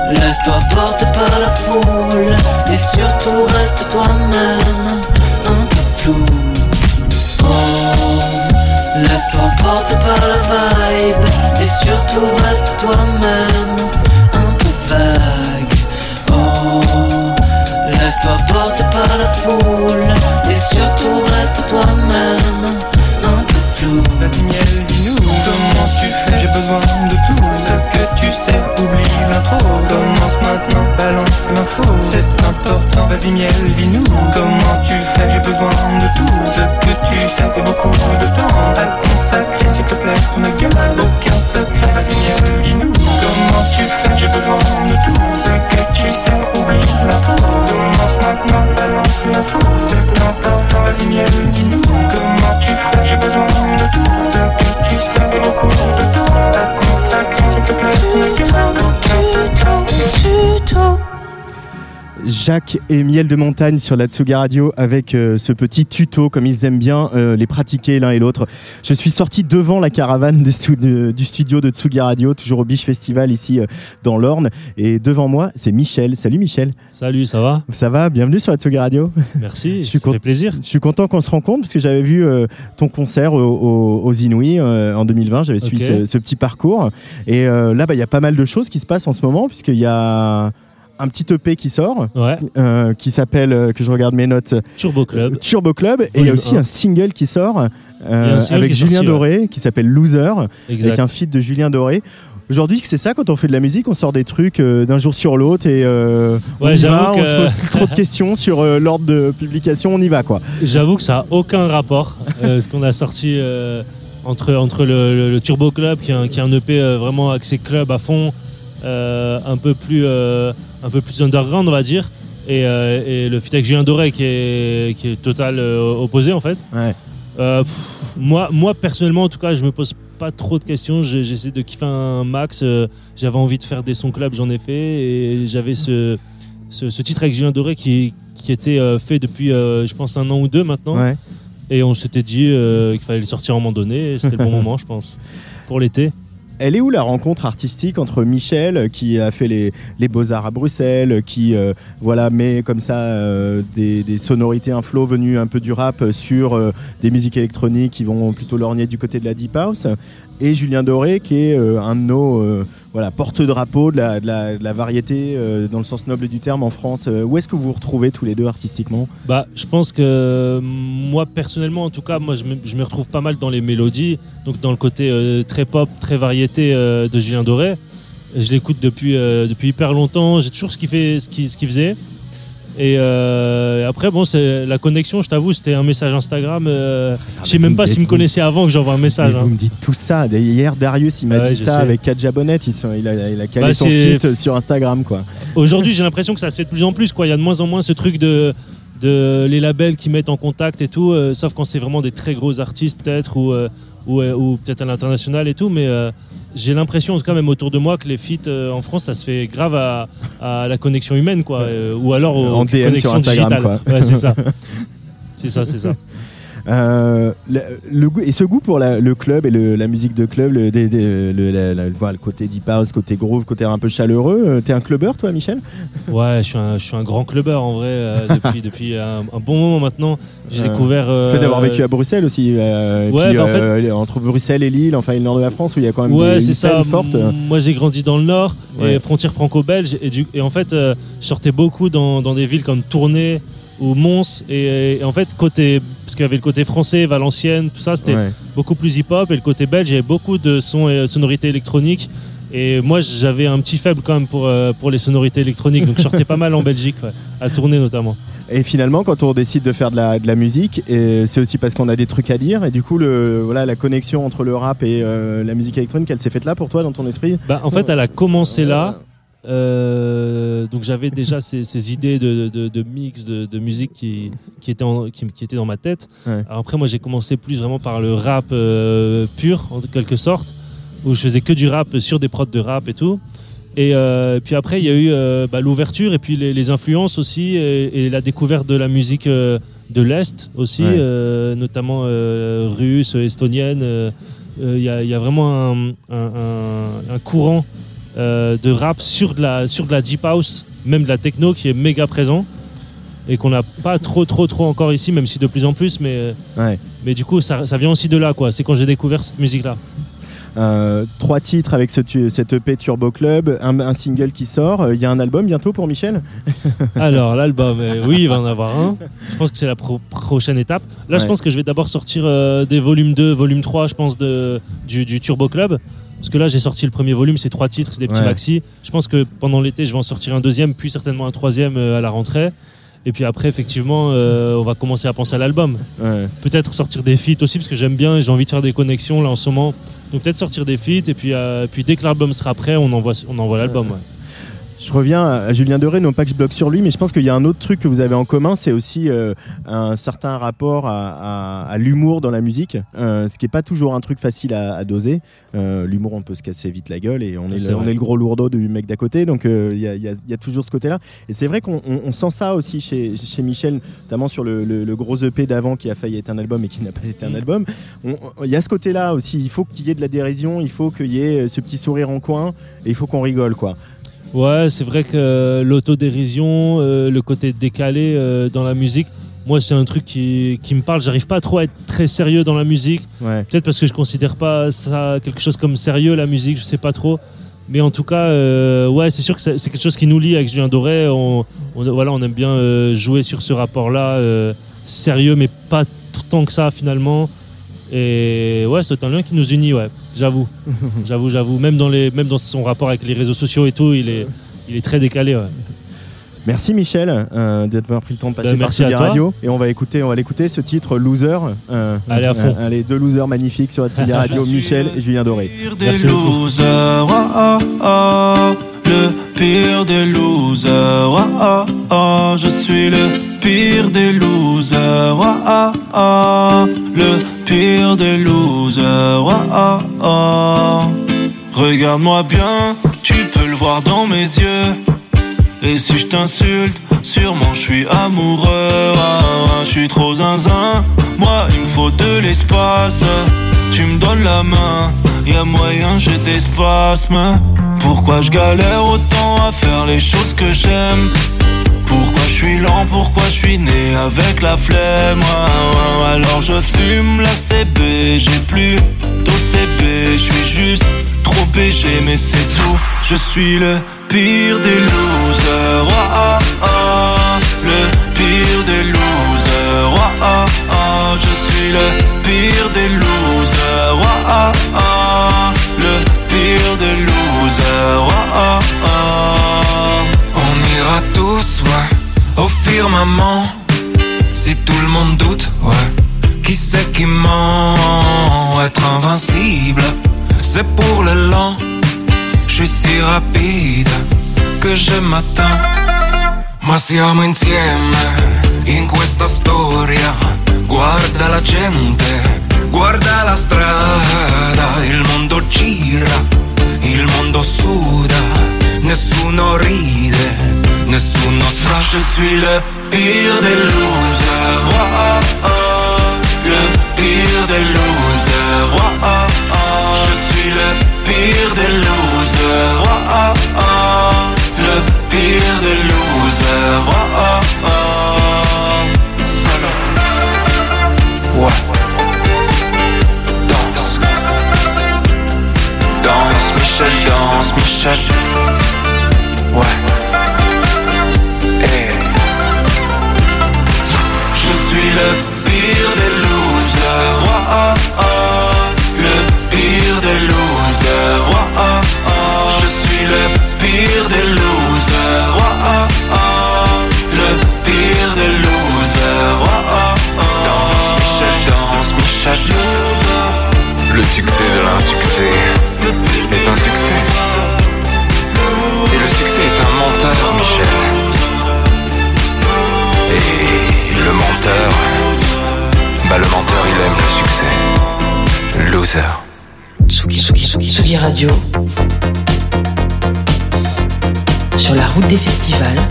G: Laisse-toi porter par la foule Et surtout reste toi-même Un peu flou. Oh Laisse-toi porter par la vibe Et surtout reste toi-même Un peu vague Laisse-toi porter par la foule. Et surtout reste toi-même Un peu flou.
E: Vas-y miel, dis-nous comment tu fais, j'ai besoin de tout. Ce que tu sais, oublie l'intro. Commence maintenant, balance l'info. C'est important, vas-y miel, dis-nous comment tu fais, j'ai besoin de tout. Ce que tu sais et beaucoup de temps. À consacrer, s'il te plaît, ne garde aucun secret. Vas-y miel, dis-nous comment tu fais, j'ai besoin important,
C: Jacques et Miel de Montagne sur la Tsuga Radio avec euh, ce petit tuto comme ils aiment bien euh, les pratiquer l'un et l'autre. Je suis sorti devant la caravane de stu- de- du studio de Tsuga Radio, toujours au Biche Festival ici euh, dans l'Orne. Et devant moi, c'est Michel. Salut Michel.
H: Salut, ça va?
C: Ça va Bienvenue sur la Tsuga Radio.
H: Merci,
C: Je suis
H: ça fait plaisir.
C: Je suis content qu'on se rencontre parce que j'avais vu ton concert au- au- aux Inouïs en 2020. J'avais suivi ce, ce petit parcours. Et là, bah, il y a pas mal de choses qui se passent en ce moment puisqu'il y a un petit EP qui sort.
H: Ouais,
C: euh, qui s'appelle, euh, que je regarde mes notes,
H: Turbo Club.
C: Turbo Club. Et il y a aussi
H: 1.
C: un single qui sort euh,
H: single
C: avec
H: qui
C: Julien
H: sorti,
C: Doré qui s'appelle Loser, avec un feat de Julien Doré. Aujourd'hui, c'est ça quand on fait de la musique, on sort des trucs euh, d'un jour sur l'autre et euh, on y va, se pose plus trop de questions sur euh, l'ordre de publication, on y va quoi.
H: J'avoue que ça a aucun rapport. euh, ce qu'on a sorti euh, entre, entre le, le- le Turbo Club, qui est un, qui est un EP euh, vraiment axé club à fond, euh, un, peu plus, euh, un peu plus underground, on va dire, et, euh, et le feat avec Julien Doré, qui est, qui est total euh, opposé, en fait.
C: Ouais.
H: Euh, pff, moi, moi, personnellement, en tout cas, je me pose pas trop de questions. J'ai- J'essaie de kiffer un max. J'avais envie de faire des sons club, j'en ai fait. Et j'avais ce, ce, ce titre avec Julien Doré qui, qui était fait depuis, je pense, un an ou deux maintenant.
C: Ouais.
H: Et on s'était dit qu'il fallait le sortir à un moment donné. et C'était le bon moment, je pense, pour l'été.
C: Elle est où la rencontre artistique entre Michel, euh, qui a fait les, Beaux-Arts à Bruxelles, qui euh, voilà, met comme ça euh, des, des sonorités, un flow venu un peu du rap euh, sur euh, des musiques électroniques qui vont plutôt lorgner du côté de la Deep House, et Julien Doré, qui est euh, un de nos euh, voilà, porte-drapeaux de la, de variété euh, dans le sens noble du terme en France. Euh, où est-ce que vous vous retrouvez tous les deux artistiquement?
H: Bah, je pense que euh, moi personnellement, en tout cas, moi je me, retrouve pas mal dans les mélodies, donc dans le côté très pop, très variété de Julien Doré. Je l'écoute depuis, depuis hyper longtemps. J'ai toujours ce ce ce qu'il faisait. Et euh, après, bon, c'est la connexion. Je t'avoue, c'était un message Instagram. euh, je sais même pas s'il me connaissait avant que j'envoie un message.
C: Mais
H: hein.
C: Vous me dites tout ça. Hier, Darius, il m'a
H: Ouais,
C: dit ça
H: sais.
C: avec Kadja Bonnet. Il, a, il a calé
H: Bah,
C: son feat sur Instagram, quoi.
H: Aujourd'hui, j'ai l'impression que ça se fait de plus en plus. Quoi. Il y a de moins en moins ce truc de, de les labels qui mettent en contact et tout, euh, sauf quand c'est vraiment des très gros artistes peut-être ou, ou, ou peut-être à l'international et tout. Mais j'ai l'impression, en tout cas même autour de moi, que les feats euh, en France, ça se fait grave à, à la connexion humaine, quoi, euh, ou alors aux,
C: En sur
H: connexions
C: Instagram,
H: digitales.
C: quoi.
H: Ouais, c'est ça. c'est ça, c'est ça.
C: Euh, le, le goût- et ce goût pour la- le club et le- la musique de club, le, des- la- la- voilà, le côté deep house, côté groove, côté un peu chaleureux, euh, t'es un clubbeur toi Michel?
H: Ouais, je suis un, je suis un grand clubbeur en vrai euh, depuis, depuis un, un bon moment maintenant. J'ai
C: Euh,
H: découvert.
C: Le fait d'avoir vécu à Bruxelles aussi,
H: ouais,
C: puis,
H: bah, en fait-
C: entre Bruxelles et Lille, enfin le nord de la France où il y a quand même
H: Ouais,
C: des,
H: c'est
C: une
H: ça.
C: scène forte.
H: Moi, j'ai grandi dans le Nord,
C: Ouais.
H: et frontière franco-belge. Et, du- et en fait, je sortais beaucoup dans, dans des villes comme Tournai ou Mons. Et, et en fait, côté, parce qu'il y avait le côté français, Valenciennes, tout ça, c'était
C: Ouais.
H: beaucoup plus hip-hop. Et le côté belge, il y avait beaucoup de sons et sonorités électroniques. Et moi, j'avais un petit faible quand même pour, euh, pour les sonorités électroniques. Donc, je sortais pas mal en Belgique, ouais, à Tournai notamment.
C: Et finalement, quand on décide de faire de la, de la musique, et c'est aussi parce qu'on a des trucs à dire. Et du coup, le, voilà, la connexion entre le rap et euh, la musique électronique, elle s'est faite là pour toi, dans ton esprit?
H: Bah, en fait, elle a commencé là. Euh, donc j'avais déjà ces, ces idées de, de- de mix, de, de musique qui, qui, étaient en- qui, qui étaient dans ma tête.
C: Ouais.
H: Alors après, moi, j'ai commencé plus vraiment par le rap euh, pur, en quelque sorte, où je faisais que du rap sur des prods de rap et tout. Et euh, puis après, il y a eu bah, l'ouverture et puis les, les influences aussi et, et la découverte de la musique de l'Est aussi,
C: Ouais.
H: notamment russe, estonienne. Il y, a- il y a vraiment un, un- un- un courant euh, de rap sur de, la, sur de la deep house, même de la techno qui est méga présent et qu'on n'a pas trop trop trop encore ici, même si de plus en plus, mais,
C: Ouais.
H: mais du coup ça, ça vient aussi de là quoi. C'est quand j'ai découvert cette musique là.
C: Euh, trois titres avec ce cette EP Turbo Club, un, un single qui sort. Euh, Il y a un album bientôt pour Michel?
H: Alors l'album, euh, oui il va en avoir un. Je pense que c'est la pro- prochaine étape. Là je pense que je vais d'abord sortir euh, des volumes 2, volume 3 je pense de, du, du Turbo Club. Parce que là j'ai sorti le premier volume, c'est trois titres, c'est des petits
C: Ouais.
H: maxi. Je pense que pendant l'été je vais en sortir un deuxième, puis certainement un troisième euh, à la rentrée. Et puis après effectivement euh, on va commencer à penser à l'album.
C: Ouais.
H: peut-être sortir des feats aussi parce que j'aime bien et j'ai envie de faire des connexions là en ce moment. Donc peut-être sortir des feats et puis, euh, puis dès que l'album sera prêt, on envoie, on envoie l'album. ouais.
C: Je reviens à Julien Doré, non pas que je bloque sur lui, mais je pense qu'il y a un autre truc que vous avez en commun, c'est aussi euh, un certain rapport à, à- à l'humour dans la musique, euh, ce qui n'est pas toujours un truc facile à, à doser. Euh, l'humour, on peut se casser vite la gueule et on est, le, on est le gros lourdeau du mec d'à côté, donc il y, a, y y toujours ce côté-là. Et c'est vrai qu'on on- on sent ça aussi chez, chez Michel, notamment sur le, le- le gros EP d'avant qui a failli être un album et qui n'a pas été un
H: Mm.
C: album. Il y a ce côté-là aussi, il faut qu'il y ait de la dérision, il faut qu'il y ait ce petit sourire en coin et il faut qu'on rigole, quoi.
H: Ouais, c'est vrai que euh, l'autodérision, euh, le côté décalé euh, dans la musique, moi c'est un truc qui, qui me parle. J'arrive pas trop à être très sérieux dans la musique.
C: Ouais.
H: Peut-être parce que je considère pas ça quelque chose comme sérieux la musique, je sais pas trop. Mais en tout cas, euh, ouais, c'est sûr que c'est quelque chose qui nous lie avec Julien Doré. On, on- voilà, on aime bien euh, jouer sur ce rapport-là, euh, sérieux, mais pas tant que ça finalement. Et ouais, c'est un lien qui nous unit, ouais, j'avoue. j'avoue, j'avoue. Même dans, les, même dans son rapport avec les réseaux sociaux et tout, il est, il est très décalé. Ouais.
C: Merci Michel euh, d'avoir pris le temps de passer
H: Ben,
C: par
H: toi.
C: Radio et on va écouter on va l'écouter ce titre Loser. euh,
H: Allez, à fond.
C: euh, allez deux losers magnifiques sur la Radio, Michel et Julien Doré.
I: pire des
H: Merci beaucoup.
I: losers, ah, ah, ah, le pire des losers, je suis le pire des losers, le des losers, ah, ah, ah. Regarde-moi bien, tu peux le voir dans mes yeux. Et si je t'insulte, sûrement je suis amoureux. Je suis trop zinzin. Moi, il me faut de l'espace. Tu me donnes la main, y a moyen j'ai des spasmes. Pourquoi je galère autant à faire les choses que j'aime? Pourquoi je suis lent, pourquoi je suis né avec la flemme? Alors je fume la CB, j'ai plus d'OCB Je suis juste trop BG mais c'est tout. Je suis le pire des losers. Le pire des losers. Je suis le pire des losers. Le pire des losers. On ira tous, au firmament. Si tout le monde doute, ouais, qui c'est qui ment Être invincible, c'est pour le lent. Je suis si rapide que je m'attends. Ma siamo insieme in questa storia. Guarda la gente, guarda la strada. Il mondo gira, il mondo suda. Nessuno ride, nessuno sa. Je suis le pire des losers. Ah. Le pire des losers. Ah. Je suis le pire des losers. Le pire des losers. Ouais. Michel, danse, Michel. Ouais. Je
J: il aime le succès. Loser.
B: Tsugi, Tsugi, Tsugi, Tsugi Radio. Sur la route des festivals.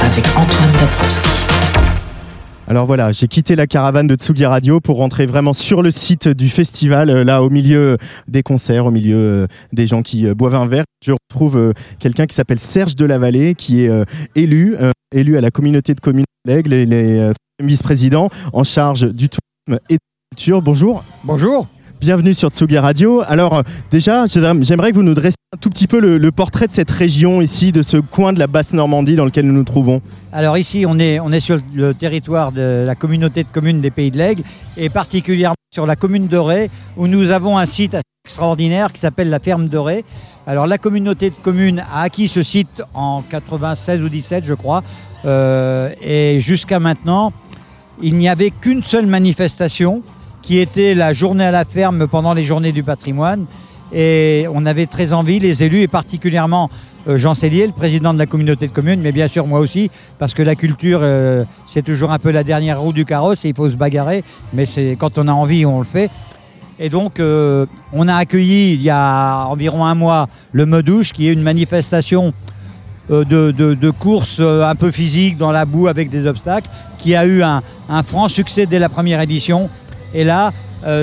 B: Avec Antoine Dabrowski.
C: Alors voilà, j'ai quitté la caravane de Tsugi Radio pour rentrer vraiment sur le site du festival, euh, là au milieu des concerts, au milieu euh, des gens qui euh, boivent un verre. Je retrouve euh, quelqu'un qui s'appelle Serge Delavallée, qui est euh, élu, euh, élu à la communauté de communes de l'Aigle, il est euh, vice-président en charge du tourisme et de la culture. Bonjour.
K: Bonjour.
C: Bienvenue sur Tsugi Radio. Alors euh, déjà, j'aimerais j'aimerais que vous nous dressiez un tout petit peu le, le portrait de cette région ici, de ce coin de la basse Normandie dans lequel nous nous trouvons.
K: Alors ici, on est, on est sur le territoire de la communauté de communes des Pays de l'Aigle et particulièrement sur la commune de Ré où nous avons un site extraordinaire qui s'appelle la ferme de Ré. Alors la communauté de communes a acquis ce site en 96 ou 17 je crois. Euh, et jusqu'à maintenant il n'y avait qu'une seule manifestation qui était la journée à la ferme pendant les journées du patrimoine. Et on avait très envie, les élus et particulièrement euh, Jean Cellier, le président de la communauté de communes, mais bien sûr moi aussi, parce que la culture, euh, c'est toujours un peu la dernière roue du carrosse et il faut se bagarrer, mais quand on a envie, on le fait. Et donc, euh, on a accueilli il y a environ un mois le Medouche, qui est une manifestation euh, de, de, de course euh, un peu physique dans la boue avec des obstacles, qui a eu un, un franc succès dès la première édition. Et là,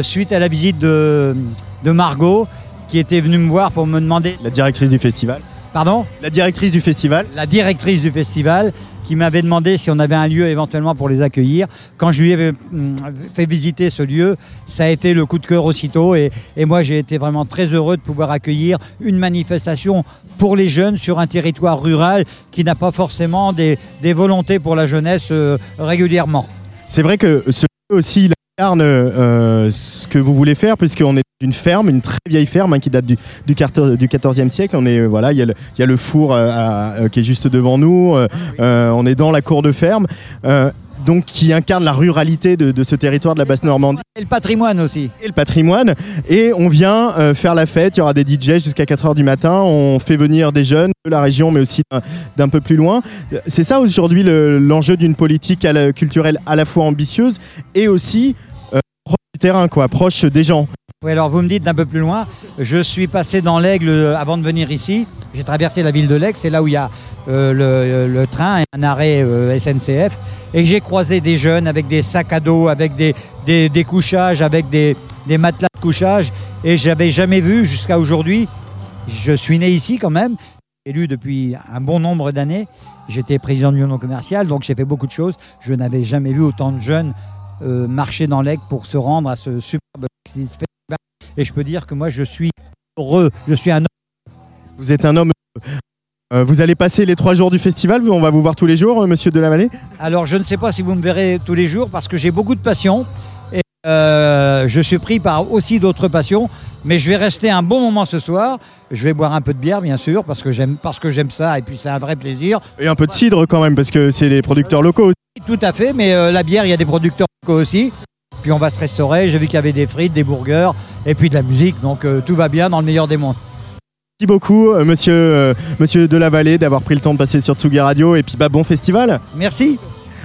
K: suite à la visite de, de Margot, qui était venue me voir pour me demander...
C: La directrice du festival.
K: Pardon?
C: La directrice du festival.
K: la directrice du festival qui m'avait demandé si on avait un lieu éventuellement pour les accueillir. Quand je lui avais hum, fait visiter ce lieu, ça a été le coup de cœur aussitôt et, moi j'ai été vraiment très heureux de pouvoir accueillir une manifestation pour les jeunes sur un territoire rural qui n'a pas forcément des, des volontés pour la jeunesse euh, régulièrement.
C: C'est vrai que ce lieu aussi euh, ce que vous voulez faire, puisqu'on est d'une ferme, une très vieille ferme hein, qui date du, du, 14, du 14e siècle. On est, euh, voilà, il y, a le- il y a le four euh, à- euh, qui est juste devant nous. euh, on est dans la cour de ferme. Donc qui incarne la ruralité de, de ce territoire de la Basse-Normandie
K: Et le patrimoine aussi.
C: et le patrimoine. Et on vient euh, faire la fête. Il y aura des DJ jusqu'à 4h du matin. On fait venir des jeunes de la région, mais aussi d'un- peu plus loin. C'est ça aujourd'hui le- l'enjeu d'une politique à la- culturelle à la fois ambitieuse et aussi proche du terrain, quoi, proche des gens.
K: Oui, alors vous me dites d'un peu plus loin, je suis passé dans l'Aigle euh, avant de venir ici. J'ai traversé la ville de l'Aigle, c'est là où il y a euh, le, le train un arrêt euh, SNCF. Et j'ai croisé des jeunes avec des sacs à dos, avec des, couchages, avec des, matelas de couchage. Et j'avais jamais vu jusqu'à aujourd'hui. Je suis né ici quand même, élu depuis un bon nombre d'années. J'étais président de l'Union commerciale, donc j'ai fait beaucoup de choses. Je n'avais jamais vu autant de jeunes euh, marcher dans l'Aigle pour se rendre à ce superbe festival. Et je peux dire que moi, je suis heureux. Je suis un homme.
C: Vous êtes un homme. euh, vous allez passer les trois jours du festival. On va vous voir tous les jours, euh, monsieur Delavallée
K: Alors, je ne sais pas si vous me verrez tous les jours parce que j'ai beaucoup de passion. Et euh, je suis pris par aussi d'autres passions. Mais je vais rester un bon moment ce soir. Je vais boire un peu de bière, bien sûr, parce que j'aime, parce que j'aime ça. Et puis, c'est un vrai plaisir.
C: Et un peu de cidre quand même, parce que c'est les producteurs locaux.
K: Tout à fait. Mais euh, la bière, il y a des producteurs locaux aussi. Puis, on va se restaurer. J'ai vu qu'il y avait des frites, des burgers et puis de la musique. Donc, euh, tout va bien dans le meilleur des mondes.
C: Merci beaucoup, euh, monsieur, monsieur Delavallée, d'avoir pris le temps de passer sur Tsugi Radio. Et puis, bah, bon festival.
K: Merci.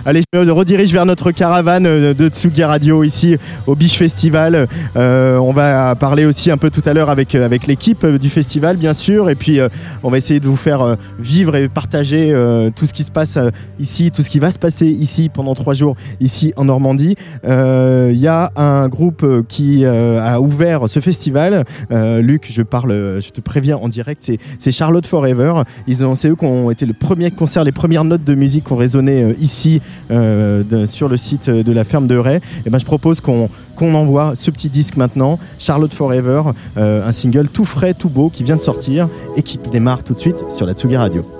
C: Allez, je me redirige vers notre caravane euh, de Tsugi Radio ici au Biche Festival. Euh, on va parler aussi un peu tout à l'heure avec, avec l'équipe euh, du festival, bien sûr. Et puis, on va essayer de vous faire vivre et partager tout ce qui se passe ici, tout ce qui va se passer ici pendant trois jours, ici en Normandie. Il y a un groupe qui a ouvert ce festival. Luc, je parle, je te préviens en direct, c'est- Charlotte Forever. Ils ont, c'est eux qui ont été le premier concert, les premières notes de musique qui ont résonné ici euh, sur le site de la ferme de Ray. Et ben, je propose qu'on qu'on envoie ce petit disque maintenant, Charlotte Forever, euh, un single tout frais, tout beau qui vient de sortir et qui démarre tout de suite sur la Tsugi Radio.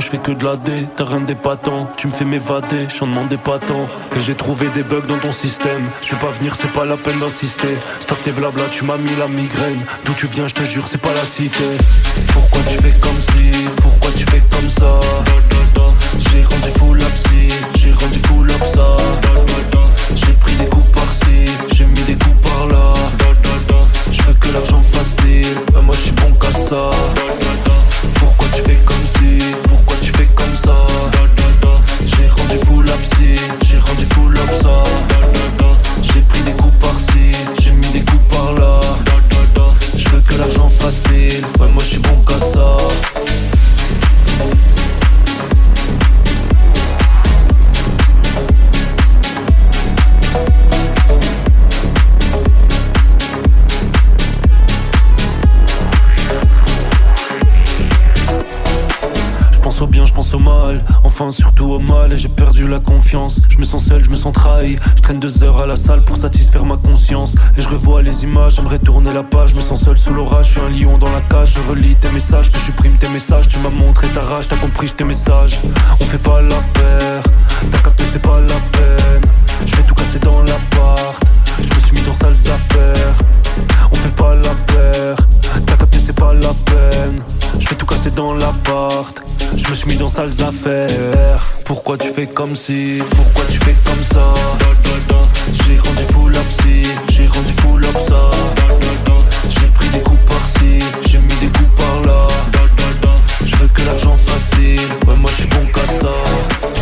L: Je fais que de la D, t'as rien d'épatant Tu me fais m'évader, j'en demande des patents. Et j'ai trouvé des bugs dans ton système. Je vais pas venir, c'est pas la peine d'insister. Stop tes blabla, tu m'as mis la migraine. D'où tu viens, je te jure, c'est pas la cité. Pourquoi tu fais comme si Pourquoi tu fais comme ça? Enfin surtout au mal et j'ai perdu la confiance. Je me sens seul, je me sens trahi. Je traîne deux heures à la salle pour satisfaire ma conscience. Et je revois les images, j'aimerais tourner la page. Je me sens seul sous l'orage, je suis un lion dans la cage. Je relis tes messages, je supprime tes messages. Tu m'as montré ta rage, t'as compris tes messages. On fait pas la paire, t'as capté, c'est pas la peine. Je vais tout casser dans l'appart, je me suis mis dans sales affaires. On fait pas la paire, t'as capté, c'est pas la peine. Je vais tout casser dans l'appart. Je me suis mis dans sales affaires. Pourquoi tu fais comme si Pourquoi tu fais comme ça? J'ai rendu fou la psy J'ai rendu fou l'obsa. J'ai pris des coups par-ci J'ai mis des coups par-là. Je veux que l'argent facile. Ouais moi je suis bon qu'à ça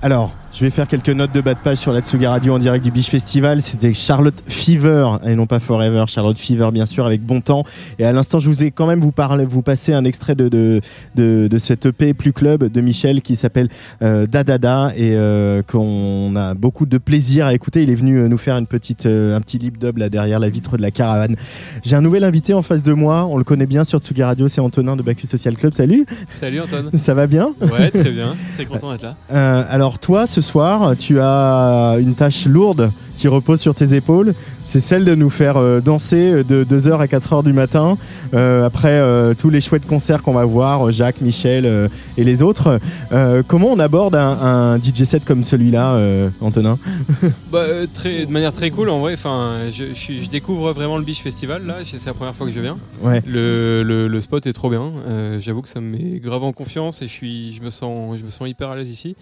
C: Alors, je vais faire quelques notes de bas de page sur la Tsuga Radio en direct du Beach Festival. C'était Charlotte Fever et non pas Forever. Charlotte Fever, bien sûr, avec bon temps. Et à l'instant, je vous ai quand même vous parler, vous passer un extrait de de, de, de cette EP Plus Club de Michel qui s'appelle euh, Dadada et euh, qu'on a beaucoup de plaisir à écouter. Il est venu euh, nous faire une petite, euh, un petit lip dub là derrière la vitre de la caravane. J'ai un nouvel invité en face de moi. On le connaît bien sur Tsuga Radio. C'est Antonin de Bacchus Social Club. Salut.
M: Salut Antoine.
C: Ça va bien?
M: Ouais, très bien. Très content d'être là.
C: Alors toi, ce soir, tu as une tâche lourde qui repose sur tes épaules. C'est celle de nous faire euh, danser de 2h à 4h du matin, euh, après euh, tous les chouettes concerts qu'on va voir, Jacques, Michel euh, et les autres. Euh, comment on aborde un, un DJ set comme celui-là, euh, Antonin?
M: Bah, euh, très, de manière très cool en vrai. Enfin, je, je suis- je découvre vraiment le Beach Festival là. C'est la première fois que je viens.
C: Ouais.
M: Le, le- le spot est trop bien. Euh, J'avoue que ça me met grave en confiance et je suis, je me sens, je me sens hyper à l'aise ici.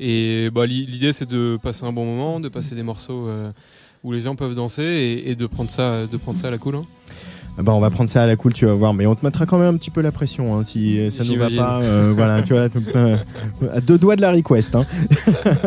M: Et bah, l'i- l'idée c'est de passer un bon moment, de passer des morceaux euh, où les gens peuvent danser et, et de prendre ça, de prendre ça à la cool. hein.
C: Bah, on va prendre ça à la cool, tu vas voir, mais on te mettra quand même un petit peu la pression hein, si euh, ça nous va pas. euh, voilà, tu vois, à deux doigts de la request. hein.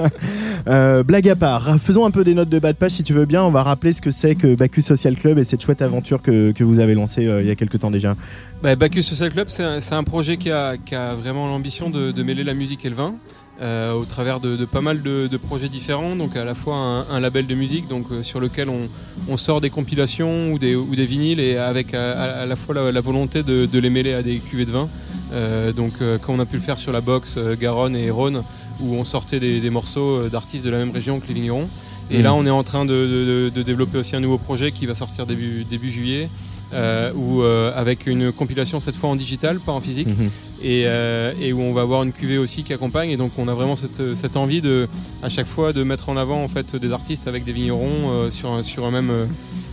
C: Euh, blague à part, faisons un peu des notes de bas de page si tu veux bien. On va rappeler ce que c'est que Bacchus Social Club et cette chouette aventure que, que vous avez lancée il y a quelques temps déjà.
M: Bah, Bacchus Social Club, c'est un, un projet qui a, qui a vraiment l'ambition de, de mêler la musique et le vin. Euh, au travers de, de pas mal de, de projets différents, donc à la fois un, un label de musique donc, euh, sur lequel on, on sort des compilations ou des, ou des vinyles et avec à, à- à la fois la, la volonté de, de les mêler à des cuvées de vin. Euh, donc euh, comme on a pu le faire sur la box euh, Garonne et Rhône, où on sortait des, des morceaux euh, d'artistes de la même région que les vignerons. Et
C: Mhm.
M: là, on est en train de, développer aussi un nouveau projet qui va sortir début, début juillet, euh, où, euh, avec une compilation cette fois en digital, pas en physique,
C: Mhm.
M: et, euh, et où on va avoir une cuvée aussi qui accompagne. Et donc, on a vraiment cette, cette envie de, à chaque fois, de mettre en avant en fait des artistes avec des vignerons sur, un, sur un même,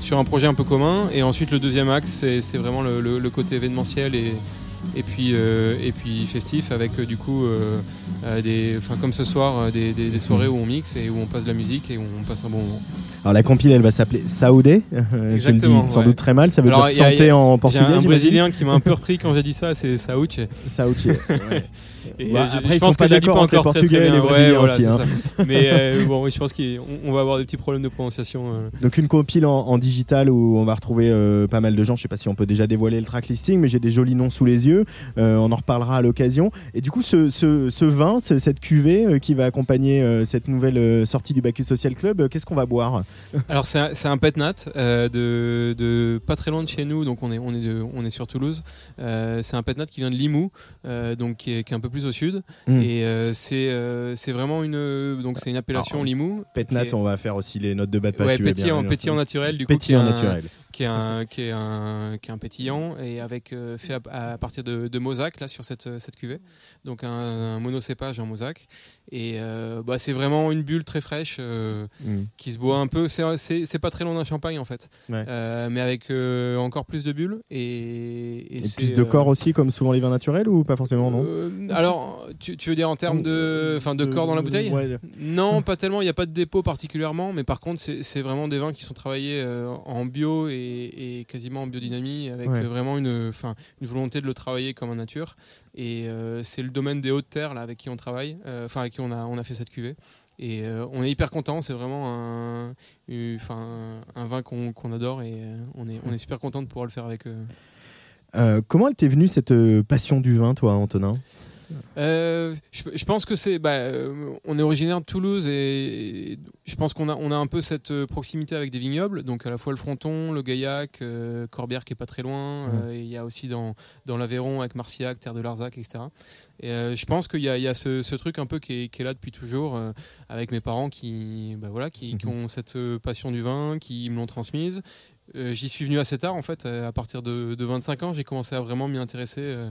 M: sur un projet un peu commun. Et ensuite, le deuxième axe, c'est c'est vraiment le, le- le côté événementiel et et puis, euh, et puis festif avec euh, du coup, euh, des, enfin, comme ce soir, des, des- des soirées où on mixe et où on passe de la musique et où on passe un bon moment.
C: Alors la compile, elle va s'appeler Saoudé. je le
M: Exactement,
C: dis sans
M: ouais.
C: doute très mal. Ça veut
M: Alors,
C: dire
M: il y a- il y
C: santé
M: a-
C: en portugais.
M: un Brésilien qui m'a un peu repris quand j'ai dit ça, c'est Saouche.
C: Saouche. ouais.
M: Et
C: Bah,
M: je-
C: après,
M: je pense que pas encore très, très bien. Ouais, voilà,
C: aussi, hein.
M: ça. Mais euh, bon, je pense qu'on on va avoir des petits problèmes de prononciation. euh.
C: Donc une compile en, en digital où on va retrouver euh, pas mal de gens. Je sais pas si on peut déjà dévoiler le track listing, mais j'ai des jolis noms sous les yeux. On en reparlera à l'occasion. Et du coup, ce, ce- ce vin, ce- cette cuvée qui va accompagner cette nouvelle sortie du Bacchus Social Club, qu'est-ce qu'on va boire?
M: Alors c'est un, un pet nat de, de pas très loin de chez nous, donc on est, on est, de- on est sur Toulouse. C'est un pet nat qui vient de Limoux, donc qui est, qui est un peu plus au sud.
C: Mm.
M: Et euh, c'est euh, c'est vraiment une donc c'est une appellation
C: Alors,
M: Limoux.
C: Pétnat,
M: qui est-
C: on va faire aussi les notes de bas de page.
M: Ouais, pétillant, pétillant naturel, du coup,
C: Pétillant naturel.
M: Qui est un, qui est un, qui est un pétillant et avec euh, fait à, à partir de, de mosaque là sur cette, cette cuvée, donc un, un monocépage en mosaque. Et euh, bah, c'est vraiment une bulle très fraîche euh,
C: Mm.
M: qui se boit un peu. C'est- pas très loin d'un champagne en fait,
C: Ouais.
M: Euh, mais avec encore plus de bulles et, et
C: Et
M: c'est,
C: plus de corps aussi, comme souvent les vins naturels, ou pas forcément, non?
M: Alors, tu, tu veux dire en termes de, enfin, de corps dans la bouteille?
C: ouais.
M: Non, pas tellement. Il n'y a pas de dépôt particulièrement, mais par contre, c'est c'est vraiment des vins qui sont travaillés en bio et, et quasiment en biodynamie, avec
C: Ouais.
M: vraiment une, enfin, une volonté de le travailler comme en nature. Et euh, c'est le domaine des hautes terres là, avec qui on travaille, euh, enfin avec qui on a, on a fait cette cuvée. Et euh, on est hyper content. C'est vraiment un, enfin, un vin qu'on qu'on adore et on est, on est super content de pouvoir le faire avec eux.
C: Comment elle t'est venue cette passion du vin, toi, Antonin?
M: Euh, je, je pense que c'est. Bah, euh, on est originaire de Toulouse et, et je pense qu'on a, on a un peu cette euh, proximité avec des vignobles. Donc à la fois le Fronton, le Gaillac, euh, Corbière qui est pas très loin.
C: Mmh.
M: et Il y a aussi dans, dans l'Aveyron avec Marciac, Terre de Larzac, etc. Et je pense qu'il y a, il y a ce, ce truc un peu qui est, qui est là depuis toujours avec mes parents qui, bah, voilà, qui, qui ont cette passion du vin, qui me l'ont transmise. Euh, J'y suis venu assez tard en fait, euh, à partir de, de 25 ans, j'ai commencé à vraiment m'y intéresser euh,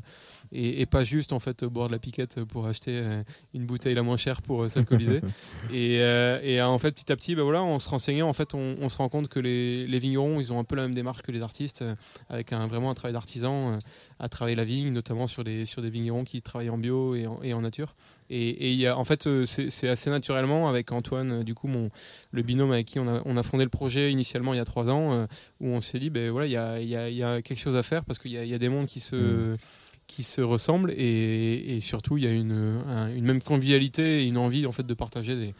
M: et, et pas juste en fait boire de la piquette pour acheter euh, une bouteille la moins chère pour s'alcooliser. et, et, en fait petit à petit, bah, voilà, en se renseignant, en fait, on, on se rend compte que les, les vignerons, ils ont un peu la même démarche que les artistes, avec un, vraiment un travail d'artisan à travailler la vigne, notamment sur des, sur des vignerons qui travaillent en bio et en, et en nature. Et, et il y a, en fait, euh, c'est assez naturellement avec Antoine, euh, du coup, mon, le binôme avec qui on a, on a fondé le projet initialement il y a trois ans, euh, où on s'est dit, ben voilà, il y a, y a- y a quelque chose à faire parce qu'il y y a des mondes qui se, qui se ressemblent et, et surtout il y a une, un- une même convivialité et une envie en fait de partager des,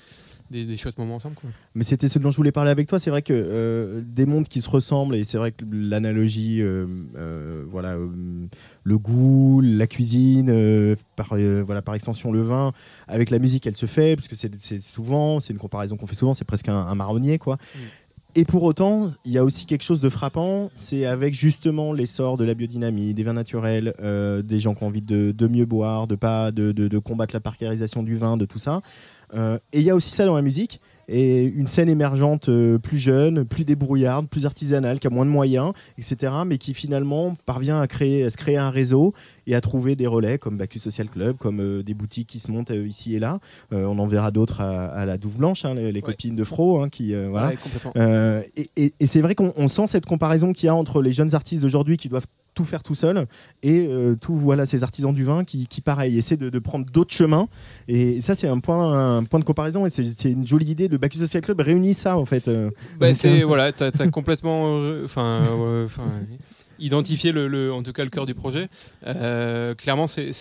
M: des, des chouettes moments ensemble. Quoi.
C: Mais c'était ce dont je voulais parler avec toi. C'est vrai que euh, des mondes qui se ressemblent, et c'est vrai que l'analogie, euh, euh, voilà, le goût, la cuisine, par, voilà, par extension le vin, avec la musique, elle se fait, parce que c'est souvent, c'est une comparaison qu'on fait souvent, c'est presque un, un marronnier, quoi. Et pour autant, il y a aussi quelque chose de frappant, c'est avec justement l'essor de la biodynamie, des vins naturels, euh, des gens qui ont envie de, de mieux boire, de pas de, de- de combattre la parcérisation du vin, de tout ça. Euh, et il y a aussi ça dans la musique et une scène émergente euh, plus jeune, plus débrouillarde, plus artisanale, qui a moins de moyens, etc. Mais qui finalement parvient à créer, à se créer un réseau et à trouver des relais comme Bacchus Social Club, comme euh, des boutiques qui se montent ici et là. On en verra d'autres à, à la Douve Blanche, hein, les, les
M: Ouais.
C: copines de Fro, hein, qui voilà.
M: Ouais,
C: et et- et c'est vrai qu'on on sent cette comparaison qu'il y a entre les jeunes artistes d'aujourd'hui qui doivent tout faire tout seuls et euh, tout voilà ces artisans du vin qui, qui pareil essaient de, de prendre d'autres chemins et ça c'est un point un point de comparaison et c'est une jolie idée de Bacchus Social Club réunit ça en fait euh.
M: Bah, c'est
C: euh,
M: voilà, t'as as complètement, euh, enfin, euh, le, le- en tout cas le cœur du projet. Euh, clairement, c'est-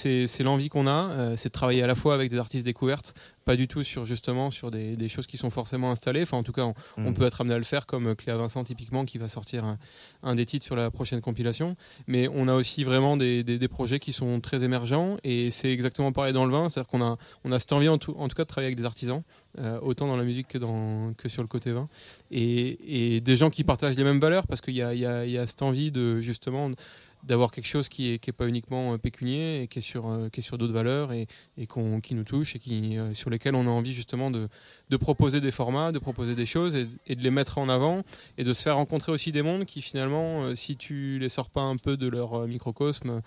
M: l'envie qu'on a, euh, c'est de travailler à la fois avec des artistes découvertes, pas du tout sur justement sur des, des choses qui sont forcément installées. Enfin, en tout cas, on, on
C: Mm.
M: peut être amené à le faire comme Cléa Vincent typiquement qui va sortir un, un des titres sur la prochaine compilation. Mais on a aussi vraiment des, des- des projets qui sont très émergents et c'est exactement pareil dans le vin, c'est-à-dire qu'on a on a cette envie en tout, en tout cas de travailler avec des artisans, euh, autant dans la musique que dans que sur le côté vin et, et des gens qui partagent les mêmes valeurs parce qu'il y a, y a- y a cette envie de justement d'avoir quelque chose qui est, qui est pas uniquement euh, pécunier et qui est sur, euh, qui est sur d'autres valeurs et, et qu'on- qui nous touche et qui, euh, sur lesquelles on a envie justement de, de proposer des formats, de proposer des choses et, et de les mettre en avant et de se faire rencontrer aussi des mondes qui finalement, si tu les sors pas un peu de leur microcosme,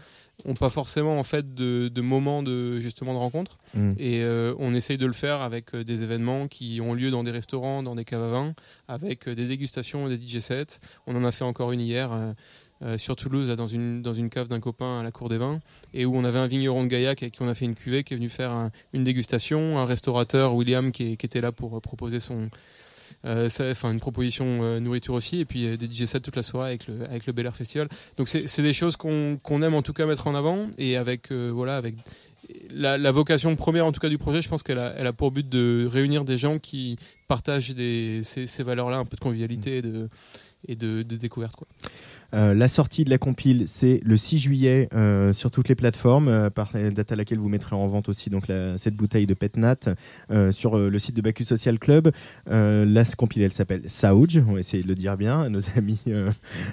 M: ont pas forcément en fait de, de moments de justement de rencontre.
C: Mm.
M: Et euh, on essaye de le faire avec des événements qui ont lieu dans des restaurants, dans des caves à vin, avec des dégustations des DJ sets. On en a fait encore une hier. euh, euh, sur Toulouse, dans, une, dans une cave d'un copain à la Cour des Vins, et où on avait un vigneron de Gaillac avec qui on a fait une cuvée qui est venu faire un- une dégustation, un restaurateur, William, qui, était là pour euh, proposer son, euh, une proposition euh, nourriture aussi, et puis euh, des DJ toute la soirée avec le, avec le Bel Air Festival. Donc c'est des choses qu'on qu'on aime en tout cas mettre en avant, et avec, euh, voilà, avec la, la vocation première en tout cas du projet, je pense qu'elle a, elle a pour but de réunir des gens qui partagent des, ces, ces valeurs-là, un peu de convivialité et de, et de, de découverte. Quoi.
C: Euh, la sortie de la compile, c'est le 6 juillet euh, sur toutes les plateformes, euh, par date à laquelle vous mettrez en vente aussi donc la- cette bouteille de Petnat euh, sur euh, le site de Bacchus Social Club. Euh, la compile, elle s'appelle Saouj, on va essayer de le dire bien, à nos amis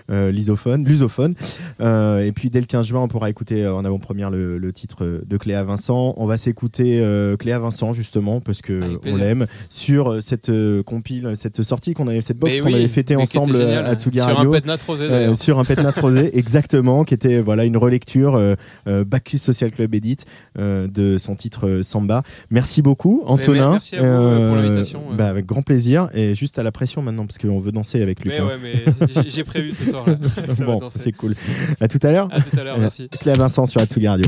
C: lisophones, lusophones. Euh, et puis dès le 15 juin, on pourra écouter euh, en avant-première le, le titre de Cléa Vincent. On va s'écouter euh, Cléa Vincent justement parce que on l'aime sur cette compile, cette sortie qu'on avait, cette box qu'on
M: oui,
C: avait fêté
M: mais qui était
C: ensemble à Tsugi
M: Sur un. Petnat rosé.
C: Sur un Petnat rosé, exactement, qui était voilà une relecture euh, euh, Bacchus Social Club Edit euh, de son titre Samba. Merci beaucoup, Antonin.
M: merci à vous, euh, pour l'invitation, euh.
C: bah, avec grand plaisir et juste à la pression maintenant parce qu'on veut danser avec
M: Mais
C: Lucas.
M: ouais, mais j'ai- prévu ce soir. là.
C: Bon, c'est cool. À tout à l'heure.
M: À tout à l'heure, merci.
C: Cléa Vincent sur Atsugi Radio.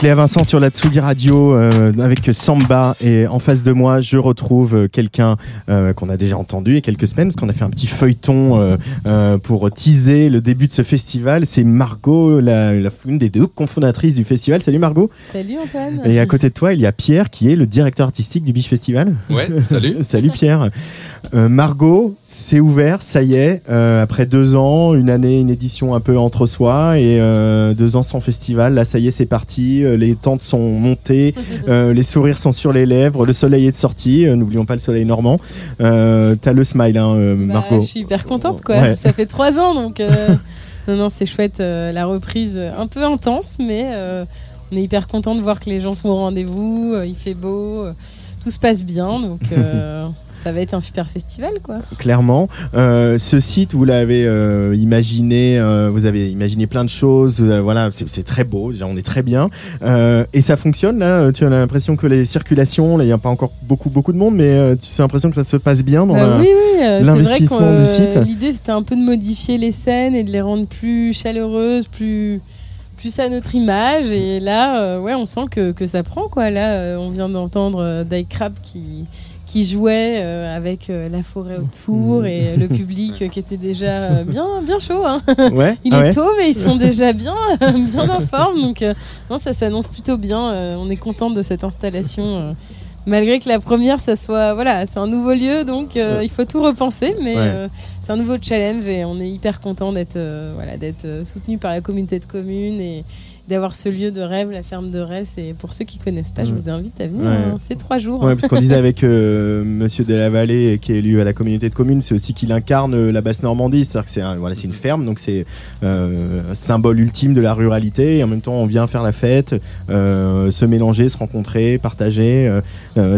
C: Cléa Vincent sur la Tsugi Radio euh, avec Samba et en face de moi je retrouve euh, quelqu'un euh, qu'on a déjà entendu il y a quelques semaines parce qu'on a fait un petit feuilleton euh, euh, pour teaser le début de ce festival. C'est Margot, la, la- une des deux cofondatrices du festival. Salut Margot.
N: Salut Antoine.
C: Et à côté de toi il y a Pierre qui est le directeur artistique du Biche Festival.
O: Ouais, salut.
C: salut Pierre. Euh, Margot, c'est ouvert, ça y est. euh, après deux ans, une année, une édition un peu entre soi et euh, deux ans sans festival. Là, ça y est, c'est parti. Euh, les tentes sont montées, euh, les sourires sont sur les lèvres, le soleil est de sortie. euh, N'oublions pas le soleil normand. Euh, T'as le smile, hein,
N: Bah,
C: Margot.
N: je suis hyper contente quoi.
C: Ouais.
N: Ça fait trois ans donc non non c'est chouette la reprise un peu intense mais on est hyper content de voir que les gens sont au rendez-vous. il fait beau, tout se passe bien donc ça va être un super festival quoi.
C: Clairement, Euh, ce site, vous l'avez euh, imaginé, euh, vous avez imaginé plein de choses. voilà, c'est très beau. Déjà, on est très bien, et ça fonctionne. Là, tu as l'impression que les circulations, il n'y a pas encore beaucoup beaucoup de monde, mais tu as l'impression que ça se passe bien dans
N: Bah
C: la-
N: oui, oui,
C: l'investissement du site.
N: l'idée c'était un peu de modifier les scènes et de les rendre plus chaleureuses, plus, plus à notre image. Et là, euh, ouais, on sent que, que ça prend quoi. Là, euh, on vient d'entendre euh, Die Crab qui qui jouait euh, avec euh, la forêt autour et le public euh, qui était déjà euh, bien bien chaud. hein.
C: Ouais,
N: Il
C: ah
N: est
C: ouais.
N: tôt, mais ils sont déjà bien bien en forme. Donc euh, non, ça s'annonce plutôt bien. Euh, on est content de cette installation. euh, Malgré que la première, ça soit voilà, c'est un nouveau lieu, donc euh,
C: Ouais.
N: il faut tout repenser, mais
C: Ouais.
N: euh, c'est un nouveau challenge et on est hyper content d'être euh, voilà, euh, soutenu par la communauté de communes et d'avoir ce lieu de rêve, la ferme de Resse. Et pour ceux qui connaissent pas, je vous invite à venir.
C: Ouais.
N: hein. C'est trois jours.
C: Ouais, parce qu'on disait avec euh, Monsieur de la Vallée, qui est élu à la communauté de communes, c'est aussi qu'il incarne euh, la basse Normandie. C'est-à-dire que c'est un- voilà, c'est une ferme, donc c'est euh, un symbole ultime de la ruralité. Et en même temps, on vient faire la fête, euh, se mélanger, se rencontrer, partager.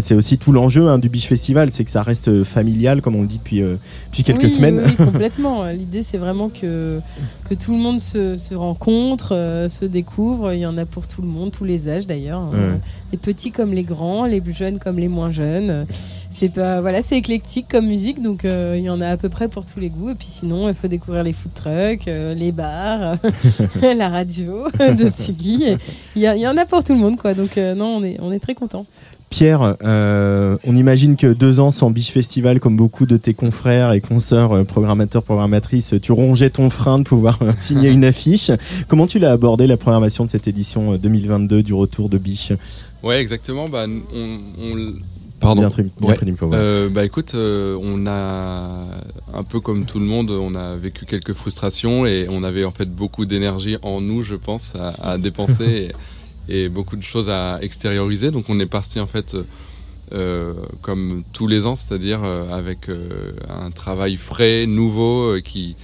C: c'est aussi tout l'enjeu hein, du Biche Festival, c'est que ça reste familial, comme on le dit depuis, euh, depuis quelques
N: Oui,
C: semaines.
N: Oui, oui, complètement. L'idée, c'est vraiment que, que tout le monde se, se rencontre, euh, se découvre. Il y en a pour tout le monde, tous les âges d'ailleurs. hein.
C: Ouais.
N: Les petits comme les grands, les plus jeunes comme les moins jeunes. C'est pas voilà, c'est éclectique comme musique, donc euh, il y en a à peu près pour tous les goûts. Et puis sinon, il faut découvrir les food trucks, euh, les bars, la radio de Tiggy. Y, il y en a pour tout le monde, quoi. Donc euh, non, on est on est très content.
C: Pierre, euh, on imagine que deux ans sans Biche Festival, comme beaucoup de tes confrères et consoeurs euh, programmateurs, programmatrices, tu rongeais ton frein de pouvoir euh, signer une affiche. Comment tu l'as abordé la programmation de cette édition euh, 2022 du retour de Biche
O: Ouais, exactement. Bah, on, on- Pardon.
C: Bien bien
O: Ouais.
C: ouais.
O: Euh, bah écoute, euh, on a un peu comme tout le monde, on a vécu quelques frustrations et on avait en fait beaucoup d'énergie en nous, je pense, à, à dépenser et, beaucoup de choses à extérioriser. Donc on est parti en fait euh, comme tous les ans, c'est-à-dire euh, avec euh, un travail frais, nouveau, euh, qui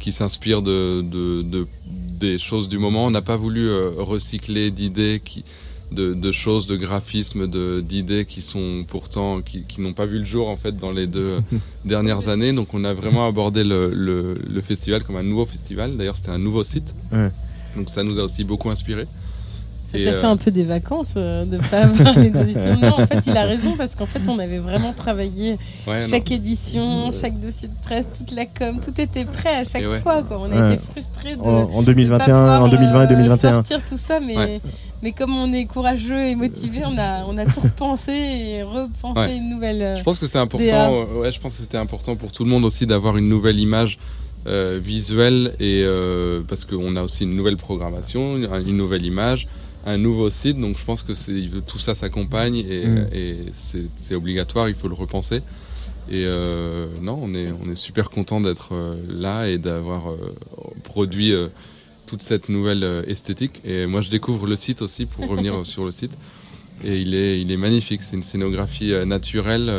O: qui s'inspire de, de, de- des choses du moment. On n'a pas voulu euh, recycler d'idées qui de, de choses, de graphismes, de d'idées qui sont pourtant qui, qui n'ont pas vu le jour en fait dans les deux dernières années. Donc on a vraiment abordé le, le, le festival comme un nouveau festival. D'ailleurs c'était un nouveau site.
C: Ouais.
O: Donc ça nous a aussi beaucoup inspiré.
N: Ça t'a
O: euh,
N: fait un peu des vacances euh, de pas avoir les éditions. Non, en fait, il a raison parce qu'en fait, on avait vraiment travaillé
O: Ouais,
N: chaque
O: non.
N: édition, chaque dossier de presse, toute la com, tout était prêt à chaque
O: ouais.
N: fois. Quoi. On a été frustrés de
C: En- en
N: de
C: 2021,
N: pas pouvoir,
C: en 2020 et
N: euh,
C: 2021.
N: sortir tout ça, mais
O: Ouais.
N: mais comme on est courageux et motivé, on a on a tout repensé et repensé
O: Ouais.
N: une nouvelle. euh,
O: Je pense que c'est important. Euh, ouais, je pense que c'était important pour tout le monde aussi d'avoir une nouvelle image euh, visuelle et euh, parce qu'on a aussi une nouvelle programmation, une une nouvelle image, un nouveau site. Donc je pense que tout ça s'accompagne et,
C: Mm.
O: et c'est obligatoire. Il faut le repenser. Et euh, non, on est on est super content d'être euh, là et d'avoir euh, produit euh, toute cette nouvelle esthétique. Et moi, je découvre le site aussi pour revenir sur le site. Et il est, il est magnifique. C'est une scénographie naturelle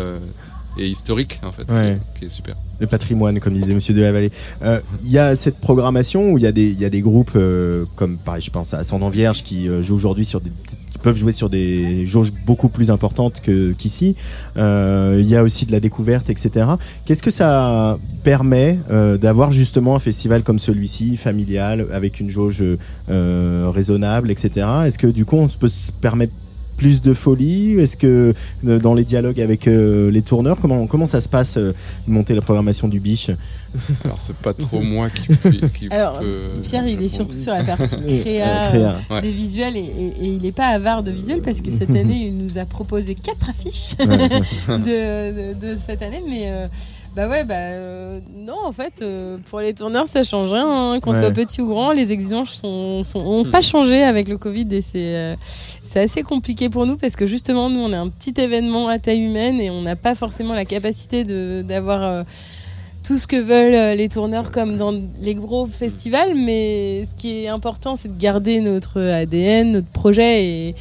O: et historique, en fait, qui
C: Ouais.
O: est- qui, est super.
C: Le patrimoine, comme disait Monsieur de la Vallée. Euh, Il y a cette programmation où il y a des, il y a des groupes euh, comme, pareil, je pense à Ascendant Vierge qui euh, jouent aujourd'hui sur des qui peuvent jouer sur des jauges beaucoup plus importantes qu'ici. Euh, Il y a aussi de la découverte, etc. Qu'est-ce que ça permet euh, d'avoir justement un festival comme celui-ci, familial, avec une jauge euh, raisonnable, etc. Est-ce que du coup on se peut se permettre plus de folie? Est-ce que euh, dans les dialogues avec euh, les tourneurs, comment, comment ça se passe euh, de monter la programmation du biche?
O: Alors c'est pas trop moi qui,
N: Alors,
O: peut-
N: Pierre, il est surtout sur la partie créa,
C: créa.
O: Ouais.
N: des visuels et, et- et il n'est pas avare de visuels parce que cette année, il nous a proposé quatre affiches de, de- de cette année. Mais euh, bah ouais, bah euh, non, en fait, euh, pour les tourneurs, ça change rien. hein, qu'on
C: Ouais.
N: soit petit ou grand, les exigences sont, sont- ont pas changé avec le Covid et c'est euh, c'est assez compliqué pour nous parce que justement, nous, on est un petit événement à taille humaine et on n'a pas forcément la capacité de- d'avoir. tout ce que veulent les tourneurs comme dans les gros festivals, mais ce qui est important, c'est de garder notre ADN, notre projet. Et,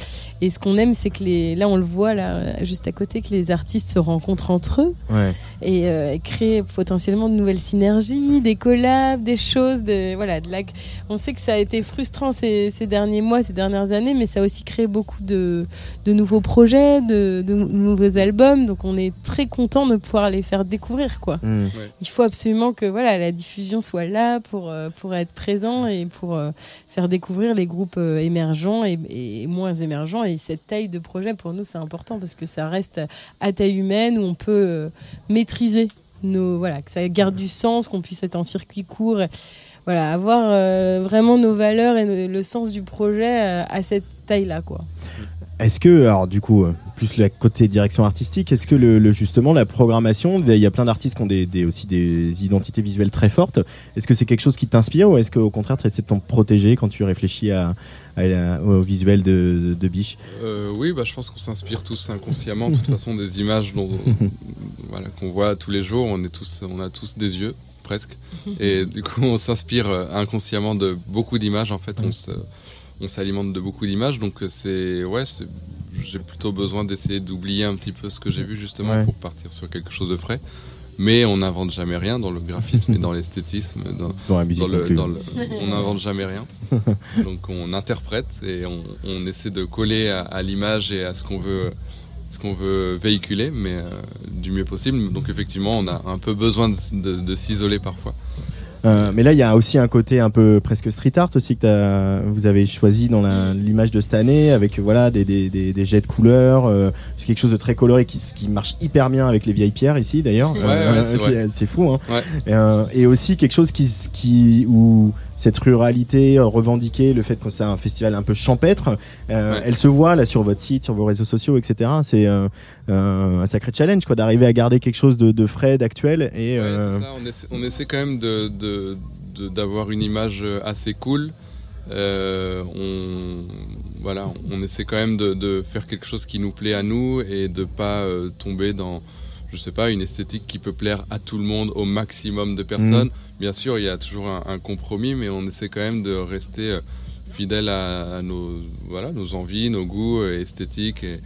N: et ce qu'on aime, c'est que les, là, on le voit là, juste à côté, que les artistes se rencontrent entre eux
C: Ouais.
N: et euh, créer potentiellement de nouvelles synergies, des collabs, des choses. De, voilà, de la... On sait que ça a été frustrant ces, ces derniers mois, ces dernières années, mais ça a aussi créé beaucoup de, de nouveaux projets, de, de nouveaux albums. Donc on est très content de pouvoir les faire découvrir. Quoi.
C: Mm.
N: Il faut absolument que voilà, la diffusion soit là pour, euh, pour être présent et pour euh, faire découvrir les groupes euh, émergents et, moins émergents. Et cette taille de projet, pour nous, c'est important parce que ça reste à taille humaine où on peut euh, maîtriser nos. Voilà, que ça garde du sens, qu'on puisse être en circuit court. voilà, avoir euh, vraiment nos valeurs et le, sens du projet à cette taille-là, quoi.
C: Est-ce que, alors du coup, euh, plus le côté direction artistique, est-ce que le, le- justement la programmation, il y a plein d'artistes qui ont des, des- aussi des identités visuelles très fortes. Est-ce que c'est quelque chose qui t'inspire ou est-ce qu'au contraire tu essaies de t'en protéger quand tu réfléchis à, à la- au visuel de, Biche
O: Euh, oui, bah, je pense qu'on s'inspire tous inconsciemment, de toute façon, des images dont- voilà, qu'on voit tous les jours. On, est tous, on a tous des yeux, presque. Et du coup, on s'inspire euh, inconsciemment de beaucoup d'images. En fait, on se- on s'alimente de beaucoup d'images. Donc, euh, c'est. Ouais, j'ai plutôt besoin d'essayer d'oublier un petit peu ce que j'ai vu, justement,
C: Ouais.
O: pour partir sur quelque chose de frais. Mais on n'invente jamais rien dans le graphisme et dans l'esthétisme. Dans,
C: Dans la musique non
O: le,
C: plus.
O: dans le- on n'invente jamais rien. Donc on interprète et on, on essaie de coller à, à l'image et à ce qu'on veut, ce qu'on veut véhiculer, mais euh, du mieux possible. Donc effectivement, on a un peu besoin de, de- de s'isoler parfois.
C: Euh, mais là, il y a aussi un côté un peu presque street art aussi que t'as- vous avez choisi dans l'image de cette année, avec voilà des, des- des- des jets de couleurs. euh, c'est quelque chose de très coloré qui, qui marche hyper bien avec les vieilles pierres ici d'ailleurs.
O: Ouais,
C: Euh,
O: ouais, c'est vrai.
C: c'est fou. Hein.
O: Ouais.
C: Et, euh, et aussi quelque chose qui, qui où cette ruralité euh, revendiquée, le fait que c'est un festival un peu champêtre, euh,
O: Ouais.
C: elle se voit là sur votre site, sur vos réseaux sociaux, etc. C'est euh, euh, un sacré challenge quoi, d'arriver à garder quelque chose de, de frais, d'actuel. Et
O: Ouais, c'est ça. On essaie, on essaie quand même de- de- de- d'avoir une image assez cool. On, voilà, on essaie quand même de, faire quelque chose qui nous plaît à nous et de pas tomber dans, je sais pas, une esthétique qui peut plaire à tout le monde, au maximum de personnes. Bien sûr, il y a toujours un, un compromis, mais on essaie quand même de rester euh, fidèle à, à nos, voilà, nos envies, nos goûts euh, esthétiques. Et,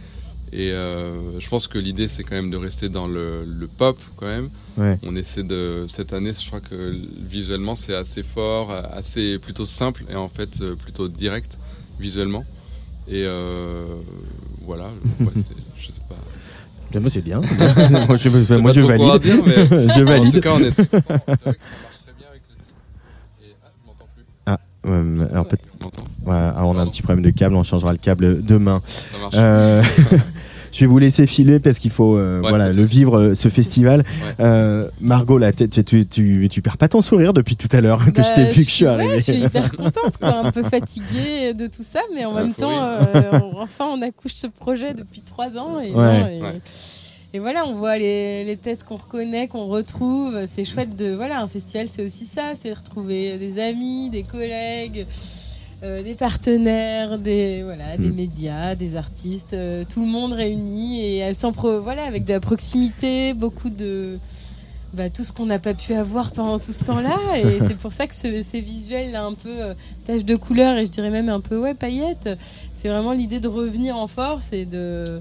O: et euh, je pense que l'idée, c'est quand même de rester dans le, le pop quand même.
C: Ouais.
O: On essaie de cette année, je crois que visuellement c'est assez fort, assez plutôt simple et en fait plutôt direct visuellement. Et euh, voilà, ouais, je sais pas.
C: Moi c'est bien. moi je, moi, je valide.
O: dire, mais
C: je valide.
O: En tout cas, on est très content. C'est vrai que ça marche très bien avec le site. Et ah, je m'entends
C: ouais, alors peut
O: Tu m'entends
C: Ouais, alors on a un petit problème de câble, on changera le câble demain. Euh, je vais vous laisser filer parce qu'il faut euh,
O: Ouais,
C: voilà, le vivre euh, ce festival.
O: Ouais.
C: Euh, Margot, là, tu, tu, tu, tu perds pas ton sourire depuis tout à l'heure que je
N: Bah,
C: t'ai vu que je suis
N: ouais,
C: arrivé.
N: je suis hyper contente, quoi, un peu fatiguée de tout ça, mais en
O: Ça
N: même temps, euh, enfin, on accouche ce projet depuis trois ans. Et,
C: Ouais.
N: non, et,
O: Ouais.
N: Et voilà, on voit les, les têtes qu'on reconnaît, qu'on retrouve. C'est chouette de. Voilà, un festival, c'est aussi ça c'est retrouver des amis, des collègues. euh, des partenaires, des voilà, des
C: Mm.
N: médias, des artistes, euh, tout le monde réuni et sans pro- voilà avec de la proximité, beaucoup de bah, tout ce qu'on n'a pas pu avoir pendant tout ce temps-là. Et c'est pour ça que ce- ces visuels là, un peu euh, taches de couleur et je dirais même un peu ouais paillettes, c'est vraiment l'idée de revenir en force et de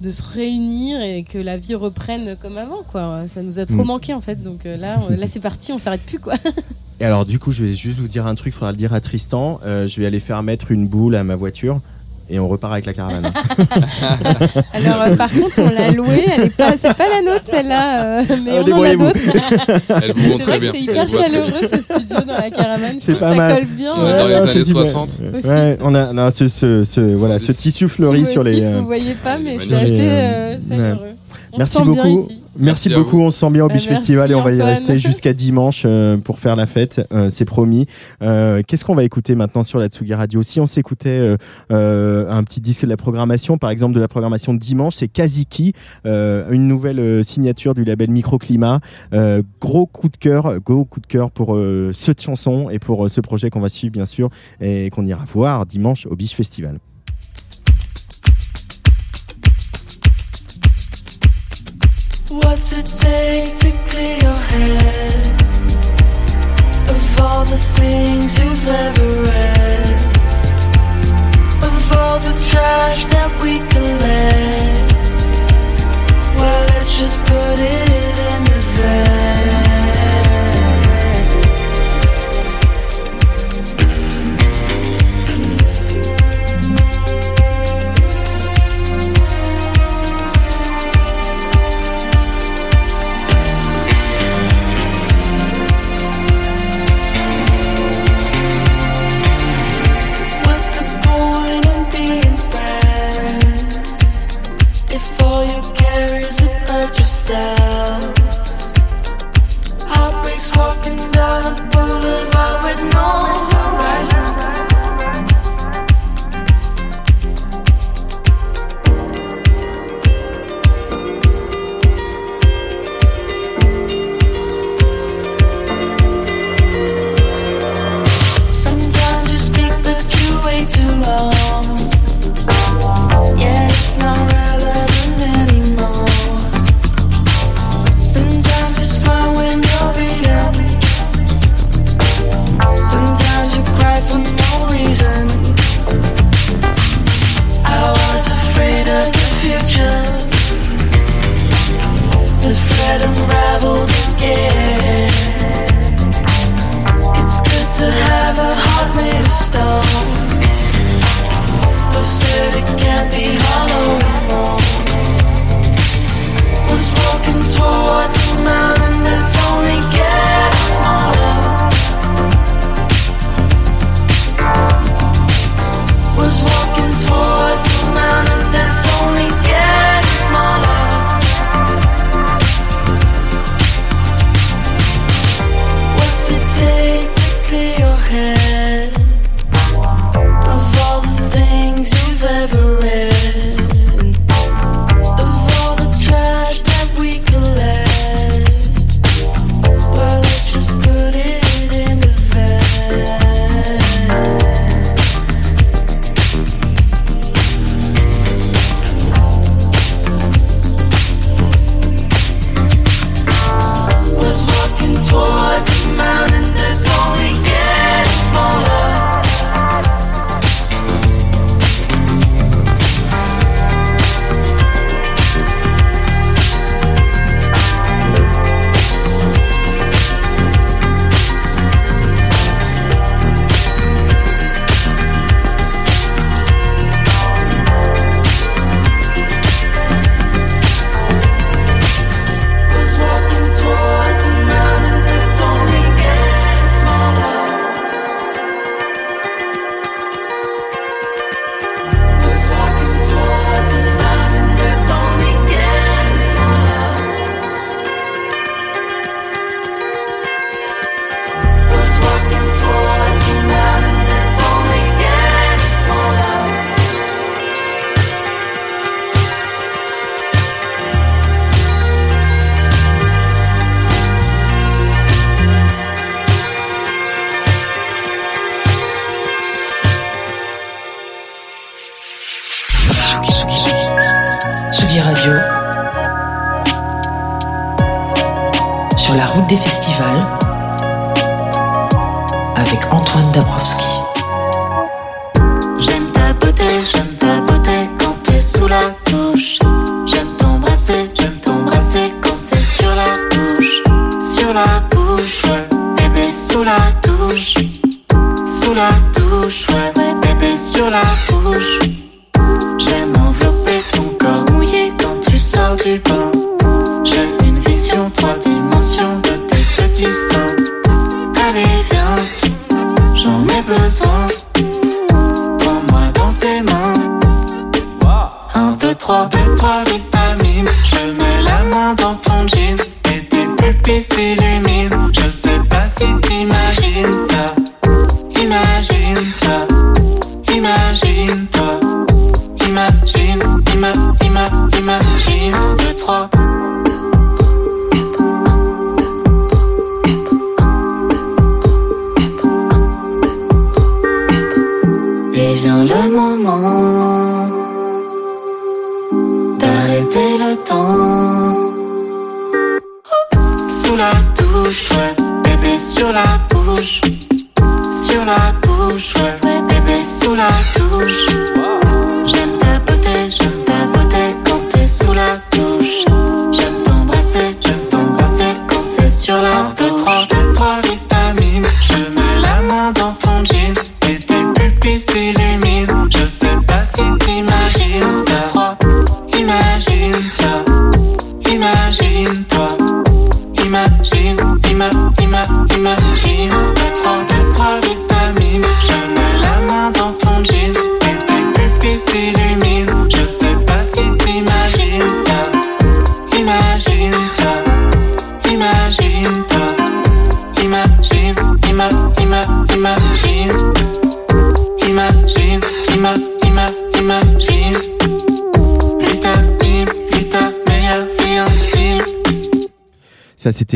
N: de se réunir et que la vie reprenne comme avant quoi. Ça nous a trop
C: Mm.
N: manqué en fait. Donc euh, là, on- là c'est parti, on s'arrête plus quoi.
C: Et alors, du coup, je vais juste vous dire un truc, il faudra le dire à Tristan. Euh, je vais aller faire mettre une boule à ma voiture. Et on repart avec la caravane.
N: Alors, euh, par contre, on l'a louée. Elle est pas, c'est pas la nôtre celle-là, euh, mais
C: Ah,
N: on en a d'autres. C'est vrai que c'est hyper chaleureux ce studio dans la caravane. Je trouve
C: pas
N: que ça
C: mal.
N: colle bien.
O: Ouais,
N: euh,
O: dans les années
C: c'est super.
O: 60.
N: Aussi.
C: Ouais, on a, ce, ce, ce- voilà, ce tissu fleuri sur les. euh,
N: Vous voyez pas, mais c'est assez chaleureux. On
C: Merci
N: se sent
C: beaucoup.
N: bien ici.
C: Merci, beaucoup. On se sent bien au
N: Ah,
C: Beach
N: merci,
C: Festival et on va y rester jusqu'à dimanche euh, pour faire la fête. euh, c'est promis. Euh, Qu'est-ce qu'on va écouter maintenant sur la Tsugi Radio? Si on s'écoutait euh, euh, un petit disque de la programmation, par exemple de la programmation de dimanche, c'est Kaziki, euh, une nouvelle euh, signature du label Microclimat. Euh, gros coup de cœur, gros coup de cœur pour euh, cette chanson et pour euh, ce projet qu'on va suivre bien sûr et qu'on ira voir dimanche au Beach Festival.
G: What's it take to clear your head of all the things you've ever read, of all the trash that we collect?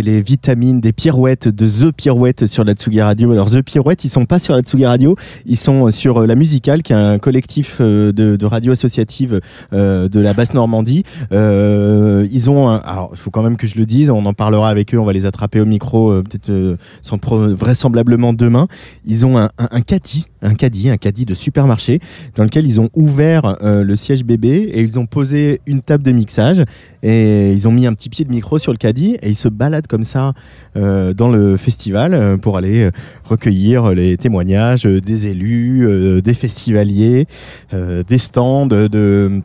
C: Les vitamines des pirouettes de The Pirouette sur la Tsugi Radio. Alors, The Pirouette, ils sont pas sur la Tsugi Radio, ils sont sur euh, La Musicale, qui est un collectif euh, de, radio associative euh, de la basse Normandie. Euh, ils ont, un- alors, il faut quand même que je le dise, on en parlera avec eux, on va les attraper au micro, euh, peut-être euh, vraisemblablement demain. Ils ont un, un, un un caddie, un caddie de supermarché, dans lequel ils ont ouvert euh, le siège bébé et ils ont posé une table de mixage et ils ont mis un petit pied de micro sur le caddie et ils se baladent comme ça euh, dans le festival euh, pour aller recueillir les témoignages des élus, des festivaliers, des stands, de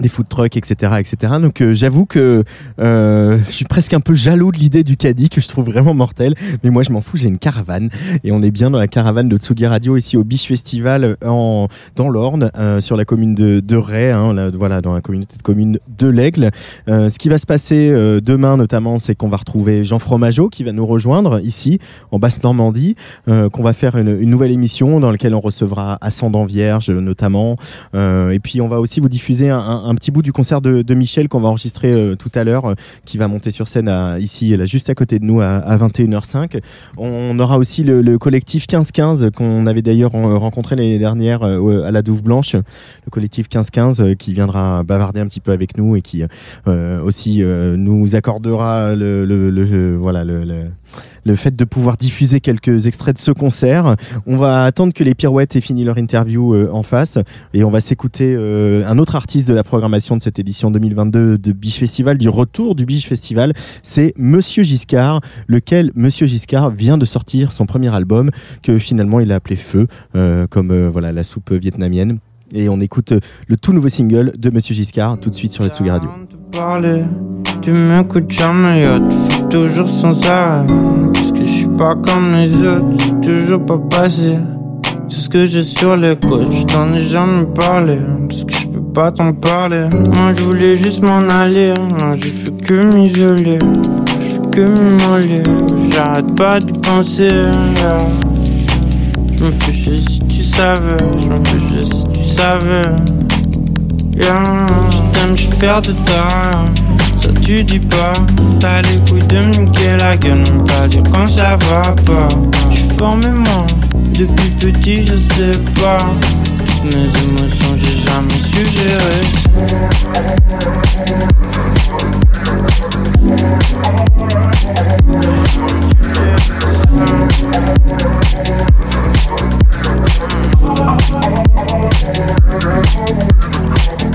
C: des food trucks, etc., etc. Donc euh, j'avoue que euh, je suis presque un peu jaloux de l'idée du caddie que je trouve vraiment mortel. Mais moi je m'en fous, j'ai une caravane et on est bien dans la caravane de Tsugi Radio ici au Biche Festival en dans l'Orne, euh, sur la commune de, de Ray, hein, là, voilà dans la communauté de communes de l'Aigle. Euh, ce qui va se passer euh, demain notamment, c'est qu'on va retrouver Jean Fromageau qui va nous rejoindre ici en basse Normandie, euh, qu'on va faire une, une nouvelle émission dans laquelle on recevra Ascendant Vierge notamment, Euh, et puis on va aussi vous diffuser un, un- un petit bout du concert de, Michel qu'on va enregistrer euh, tout à l'heure, euh, qui va monter sur scène ici, là, juste à côté de nous, à, à 21h05. On aura aussi le, le collectif 1515 qu'on avait d'ailleurs rencontré l'année dernière euh, à la Douve Blanche, le collectif 1515 euh, qui viendra bavarder un petit peu avec nous et qui aussi nous accordera le, voilà le, le- fait de pouvoir diffuser quelques extraits de ce concert. On va attendre que les pirouettes aient fini leur interview en face et on va s'écouter un autre artiste de la programmation de cette édition 2022 de Biche Festival, du retour du Biche Festival, c'est Monsieur Giscard, lequel Monsieur Giscard vient de sortir son premier album que finalement il a appelé Feu, euh, comme euh, voilà la soupe vietnamienne. Et on écoute euh, le tout nouveau single de Monsieur Giscard tout de suite sur Tsugi Radio.
P: Tu m'écoutes jamais, toujours sans arrêt. Parce que je suis pas comme les autres, je suis toujours pas passé. Tout ce que j'ai sur les côtes, je t'en ai jamais parlé. Parce que je peux pas t'en parler. Moi je voulais juste m'en aller, moi j'ai que m'isoler. Je que m'immoler, j'arrête pas d'y penser. Je me chier si tu savais, je me chier si tu savais. Yeah, je t'aime, je de toi. Ça tu dis pas, t'as les couilles de me niquer la gueule, pas dire quand ça va pas. Je formé moi, depuis petit je sais pas. Mes émotions j'ai jamais su gérer.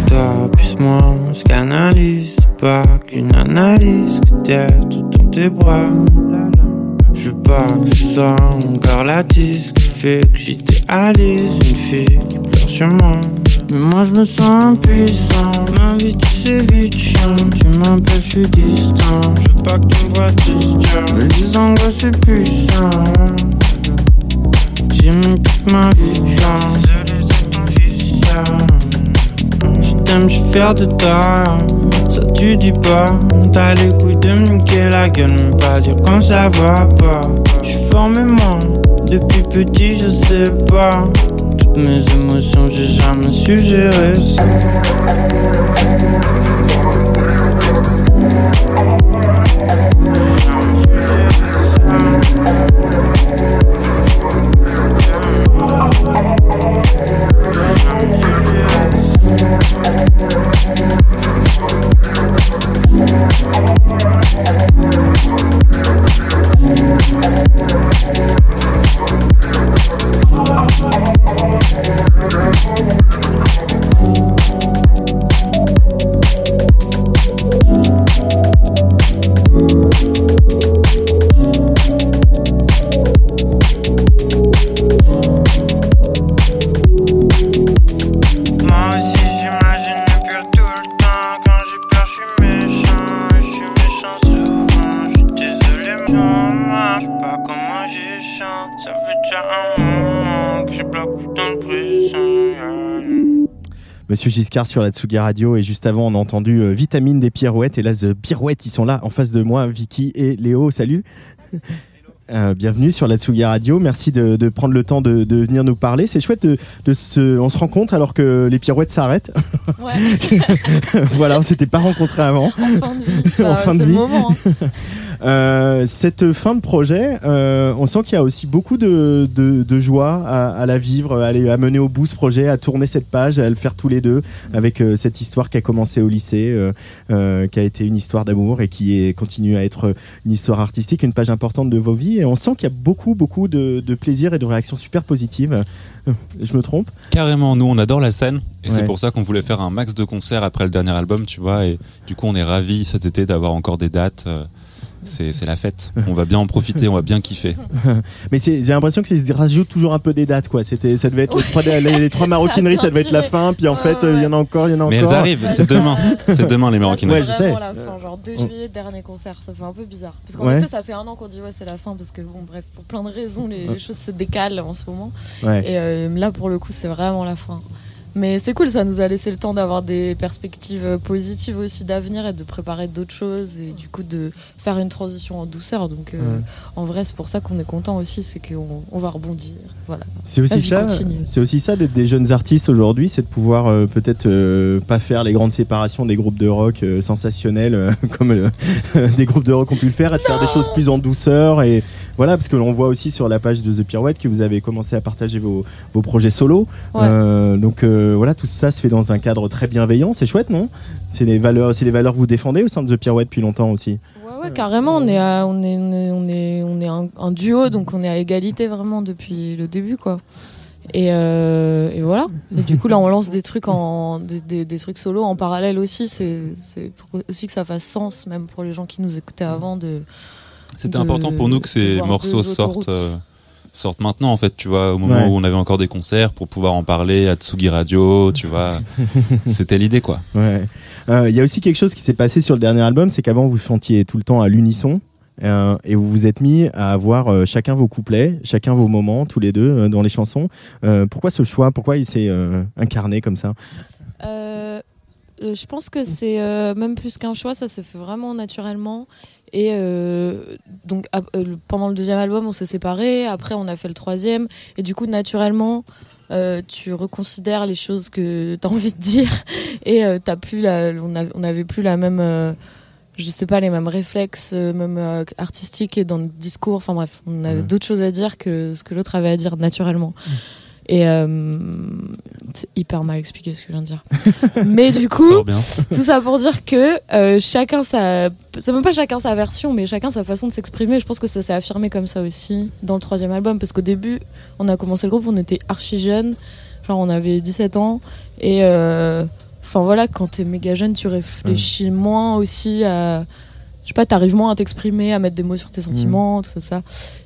P: Toi plus moi on se canalise Pas qu'une analyse Que t'es tout dans tes bras Je veux pas que soit encore la fait que j'idéalise Une fille Mais moi je me sens impuissant. Ma vie sais vite chiant Tu m'appelles je suis distant. Je veux pas que tu me vois Mais les angoisses c'est puissant. J'ai mis toute ma vie Désolé de ton je t'aime, je fier de toi. Ça tu dis pas. T'as les couilles de me niquer la gueule, même pas dire quand ça va pas. Je suis formé moi, depuis petit je sais pas. Mes émotions j'ai jamais su gérer ça.
C: Monsieur Giscard sur la Tsugi Radio et juste avant on a entendu euh, Vitamine des Pirouettes et là The Pirouettes ils sont là en face de moi Vicky et Léo salut Euh, bienvenue sur la Tsugi Radio. Merci de, de prendre le temps de, de venir nous parler. C'est chouette de, de se, on se rencontre alors que les pirouettes s'arrêtent. voilà, on s'était pas rencontrés avant.
Q: En fin de vie.
C: En
Q: Bah,
C: fin de
Q: c'est le
C: vie.
Q: moment.
C: Euh, cette fin de projet, euh, on sent qu'il y a aussi beaucoup de, de, de joie à, à la vivre, à, aller- à mener au bout ce projet, à tourner cette page, à le faire tous les deux, avec euh, cette histoire qui a commencé au lycée, euh, qui a été une histoire d'amour et qui est, continue à être une histoire artistique, une page importante de vos vies. Et on sent qu'il y a beaucoup, beaucoup de, de plaisir et de réactions super positives. Je me trompe?
D: Carrément, nous on adore la scène et
C: Ouais.
D: c'est pour ça qu'on voulait faire un max de concerts après le dernier album, tu vois. Et du coup, on est ravis cet été d'avoir encore des dates. C'est c'est la fête. On va bien en profiter, on va bien kiffer.
C: Mais j'ai l'impression que ça se rajoute toujours un peu des dates, quoi. C'était, ça devait être les trois, les, les trois maroquineries, ça devait être la fin, puis en fait, euh, il y en a encore, il y en a encore.
D: Mais elles arrivent, c'est demain. C'est demain les maroquineries.
C: Ouais, je
Q: C'est
C: sais.
Q: vraiment la fin, genre 2 juillet, dernier concert, ça fait un peu bizarre. Parce qu'en
C: Ouais.
Q: effet, ça fait un an qu'on dit ouais, c'est la fin, parce que bon, bref, pour plein de raisons, les, les choses se décalent en ce moment.
C: Ouais.
Q: Et euh, là, pour le coup, c'est vraiment la fin. Mais c'est cool, ça nous a laissé le temps d'avoir des perspectives euh, positives aussi d'avenir et de préparer d'autres choses et du coup de faire une transition en douceur. Donc euh,
C: Ouais.
Q: en vrai, c'est pour ça qu'on est content aussi, c'est qu'on on va rebondir. Voilà.
C: C'est aussi ça. C'est aussi ça d'être des jeunes artistes aujourd'hui, c'est de pouvoir euh, peut-être euh, pas faire les grandes séparations des groupes de rock sensationnels comme des groupes de rock ont pu le faire, et de faire des choses plus en douceur et voilà parce que l'on voit aussi sur la page de The Pirouette que vous avez commencé à partager vos, vos projets solo.
Q: Ouais.
C: Euh, donc euh, voilà, tout ça se fait dans un cadre très bienveillant, c'est chouette, non? C'est les valeurs, c'est les valeurs que vous défendez au sein de The Pirouette depuis longtemps aussi.
Q: Ouais, ouais, carrément, on est, à- on est, on est, on est, on est un, un duo, donc on est à égalité vraiment depuis le début, quoi. Et, euh, et voilà. Et du coup, là, on lance des trucs en, des, des, des trucs solo en parallèle aussi. C'est, aussi que ça fasse sens, même pour les gens qui nous écoutaient avant, de.
D: C'était
Q: de-
D: important pour nous que ces morceaux sortent, euh, sortent maintenant, en fait, tu vois, au moment
C: Ouais.
D: où on avait encore des concerts pour pouvoir en parler à Tsugi Radio, tu vois. C'était l'idée, quoi.
C: Ouais. Euh, Il y a aussi quelque chose qui s'est passé sur le dernier album, c'est qu'avant vous chantiez tout le temps à l'unisson. euh, et vous vous êtes mis à avoir euh, chacun vos couplets, chacun vos moments, tous les deux euh, dans les chansons. Euh, pourquoi ce choix? Pourquoi il s'est euh, incarné comme ça?
Q: Je pense que c'est euh, même plus qu'un choix, ça s'est fait vraiment naturellement. Et euh, donc euh, pendant le deuxième album, on s'est séparés. Après, on a fait le troisième. Et du coup, naturellement, euh, tu reconsidères les choses que tu as envie de dire. Et euh, t'as plus la, on a- on n'avait plus la même, je sais pas, les mêmes réflexes, même artistiques et dans le discours. Enfin bref, on avait
C: Ouais.
Q: d'autres choses à dire que ce que l'autre avait à dire naturellement. Et euh, c'est hyper mal expliqué ce que je viens de dire. Mais du coup, tout ça pour dire que euh, chacun sa. C'est même pas chacun sa version, mais chacun sa façon de s'exprimer. Je pense que ça s'est affirmé comme ça aussi dans le troisième album. Parce qu'au début, on a commencé le groupe, on était archi jeunes. Genre, on avait 17 ans. Et. euh, Enfin voilà, quand t'es méga jeune, tu réfléchis moins aussi à. Je sais pas, t'arrives moins à t'exprimer, à mettre des mots sur tes sentiments, tout ça. ça.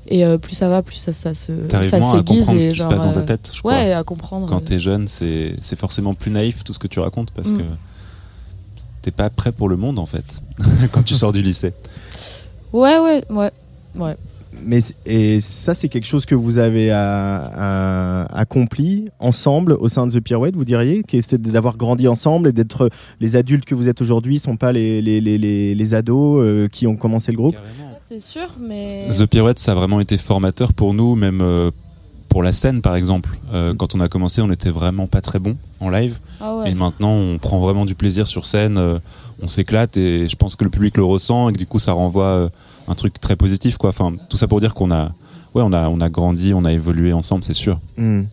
Q: Et euh, plus ça va, plus ça, ça se.
D: T'arrives moins à comprendre ce qui se passe dans ta
Q: euh,
D: tête, je crois.
Q: Ouais, à comprendre.
D: Quand t'es jeune, c'est c'est forcément plus naïf tout ce que tu racontes parce
Q: Mm.
D: que t'es pas prêt pour le monde en fait quand tu sors du lycée.
Q: Ouais, ouais, ouais. Ouais.
C: Mais et ça, c'est quelque chose que vous avez à- à- accompli ensemble au sein de The Pirouette, vous diriez? Que c'est d'avoir grandi ensemble et d'être les adultes que vous êtes aujourd'hui, sont pas les, les, les, les, les ados euh, qui ont commencé le groupe?
Q: C'est sûr, mais.
D: The Pirouette, ça a vraiment été formateur pour nous, même euh, pour la scène par exemple. Euh, Quand on a commencé, on était vraiment pas très bon en live.
Q: Ah ouais.
D: Et maintenant, on prend vraiment du plaisir sur scène, euh, on s'éclate et je pense que le public le ressent et que du coup, ça renvoie euh, un truc très positif. Quoi. Enfin, tout ça pour dire qu'on a, ouais, on a, on a grandi, on a évolué ensemble, c'est sûr.
C: Hmm.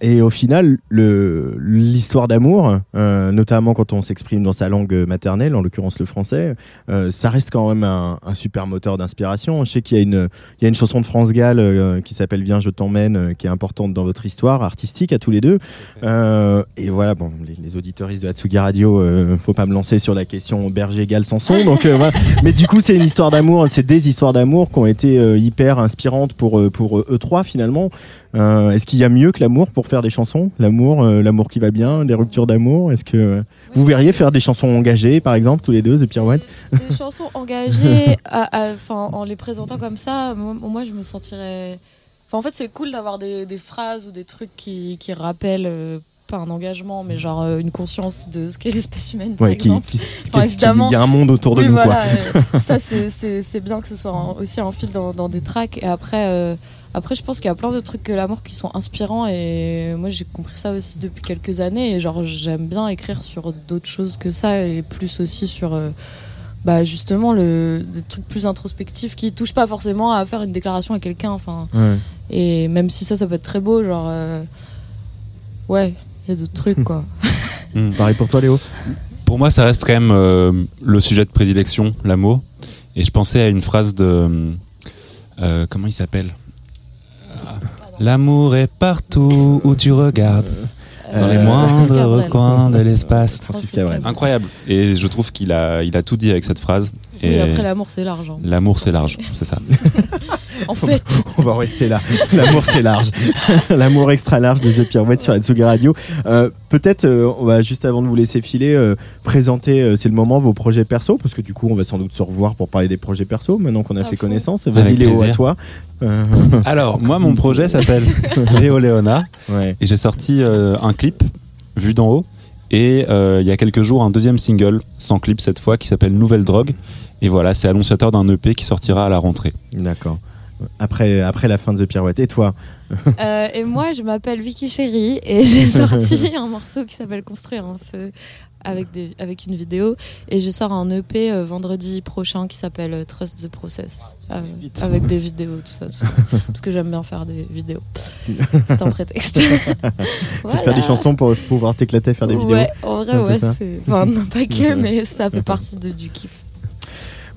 C: Et au final, l'histoire d'amour, euh, notamment quand on s'exprime dans sa langue maternelle, en l'occurrence le français, euh, ça reste quand même un, un super moteur d'inspiration. Je sais qu'il y, a une- il y a une chanson de France Gall euh, qui s'appelle Viens, je t'emmène, euh, qui est importante dans votre histoire artistique à tous les deux. Euh, et voilà, bon, les, les auditeuristes de Hatsugi Radio, euh, faut pas me lancer sur la question berger égale Samson. Donc, euh, voilà. Mais du coup, c'est une histoire d'amour, c'est des histoires d'amour qui ont été euh, hyper inspirantes pour, pour eux trois finalement. Euh, Est-ce qu'il y a mieux que l'amour pour faire des chansons? L'amour, euh, l'amour qui va bien, des ruptures d'amour Est-ce que euh, vous verriez faire des chansons engagées, par exemple, tous les deux, The Pirouette?
Q: Des chansons engagées, à- à- enfin, en les présentant comme ça, moi, moi, je me sentirais Enfin, en fait, c'est cool d'avoir des, des phrases ou des trucs qui, qui rappellent pas un engagement, mais genre euh, une conscience de ce qu'est l'espèce humaine, par
R: Ouais, qui-
Q: exemple.
R: qui-
Q: Enfin,
R: qui-
Q: évidemment.
R: il y a un monde autour de
Q: Oui,
R: nous,
Q: voilà,
R: quoi.
Q: ça, c'est- bien que ce soit aussi un fil dans, dans des tracks. Et après, euh, après, je pense qu'il y a plein de trucs que l'amour qui sont inspirants. Et moi, j'ai compris ça aussi depuis quelques années. Et genre, j'aime bien écrire sur d'autres choses que ça, et plus aussi sur. euh, bah justement le des trucs plus introspectifs qui touchent pas forcément à faire une déclaration à quelqu'un enfin
R: Ouais.
Q: et même si ça ça peut être très beau genre euh, ouais il y a d'autres trucs quoi
D: Hmm.
R: Pareil pour toi, Léo
D: Pour moi, ça reste quand même euh, le sujet de prédilection, l'amour. Et je pensais à une phrase de. euh, comment il s'appelle? L'amour est partout où tu regardes. Dans les
R: Euh,
D: moindres recoins de l'espace. Incroyable. Et je trouve qu'il a, il a tout dit avec cette phrase.
Q: Oui,
D: Et
Q: après l'amour c'est large hein.
D: L'amour, c'est large, c'est ça.
Q: en fait
R: On va en rester là. L'amour, c'est large. L'amour extra large de The Pirouette sur Atsugi Radio. Euh, Peut-être, euh, on va juste avant de vous laisser filer, euh, présenter, euh, c'est le moment, vos projets perso, parce que du coup, on va sans doute se revoir pour parler des projets perso, maintenant qu'on a fait connaissance. Vas-y, Léo, à toi. Euh,
D: Alors, moi, mon projet s'appelle Léo Léona.
R: Ouais.
D: Et j'ai sorti euh, un clip, vu d'en haut. Et euh, il y a quelques jours, un deuxième single, sans clip cette fois, qui s'appelle Nouvelle Drogue. Et voilà, c'est annonciateur d'un EP qui sortira à la rentrée.
R: D'accord. Après, après la fin de The Pirouette. Et toi
Q: Euh, et moi, je m'appelle Vicky Chéri et j'ai sorti un morceau qui s'appelle Construire un feu avec, des, avec une vidéo. Et je sors un EP euh, vendredi prochain qui s'appelle euh, Trust the Process euh, avec des vidéos, tout ça, tout ça. parce que j'aime bien faire des vidéos. C'est un prétexte.
R: De faire des chansons pour pouvoir t'éclater à faire des vidéos
Q: Ouais, en vrai, ouais. Enfin, non, pas que, mais ça fait partie de, du kiff.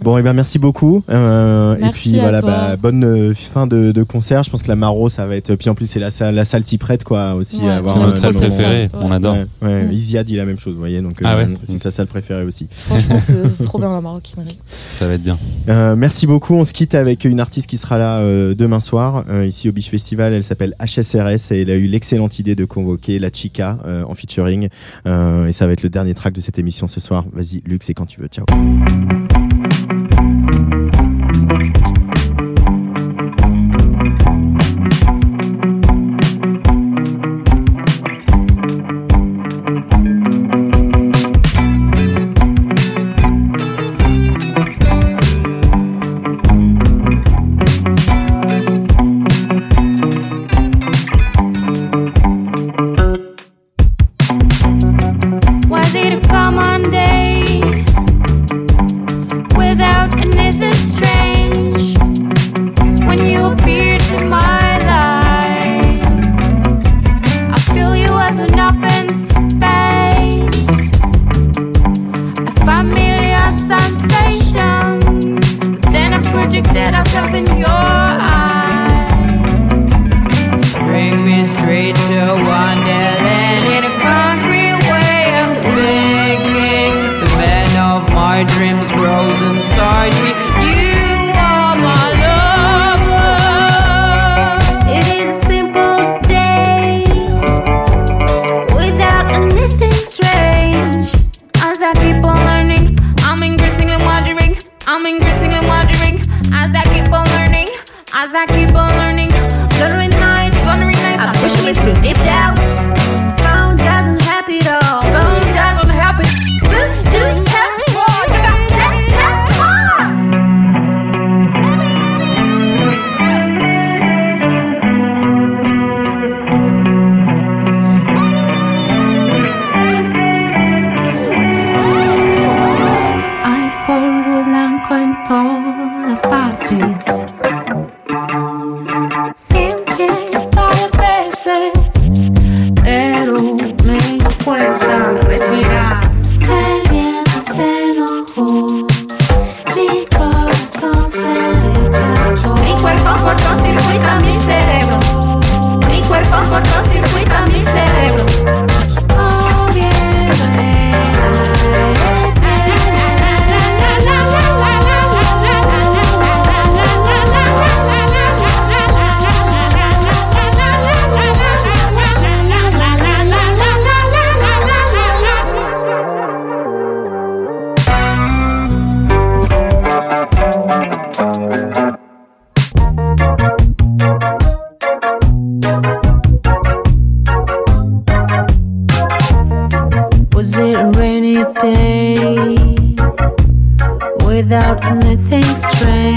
R: Bon, et ben merci beaucoup. Euh, et puis
Q: à
R: voilà,
Q: toi.
R: bah, bonne euh, fin de, de concert. Je pense que la Maro, ça va être. Puis en plus, c'est la salle, la salle s'y prête, quoi, aussi.
D: Ouais,
R: à avoir
D: c'est notre
R: un
D: salle
R: moment.
D: préférée, on adore.
R: Ouais, ouais.
Q: Mm.
R: Isia dit la même chose, vous voyez. Donc,
D: Ah
R: euh,
D: ouais
R: c'est sa salle préférée aussi.
Q: Franchement, c'est c'est trop bien la maroquinerie.
D: Ça va être bien.
R: Euh, merci beaucoup. On se quitte avec une artiste qui sera là euh, demain soir, euh, ici au Beach Festival. Elle s'appelle HSRS et elle a eu l'excellente idée de convoquer la Chica euh, en featuring. Euh, et ça va être le dernier track de cette émission ce soir. Vas-y, Luc, c'est quand tu veux. Ciao.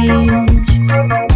R: change.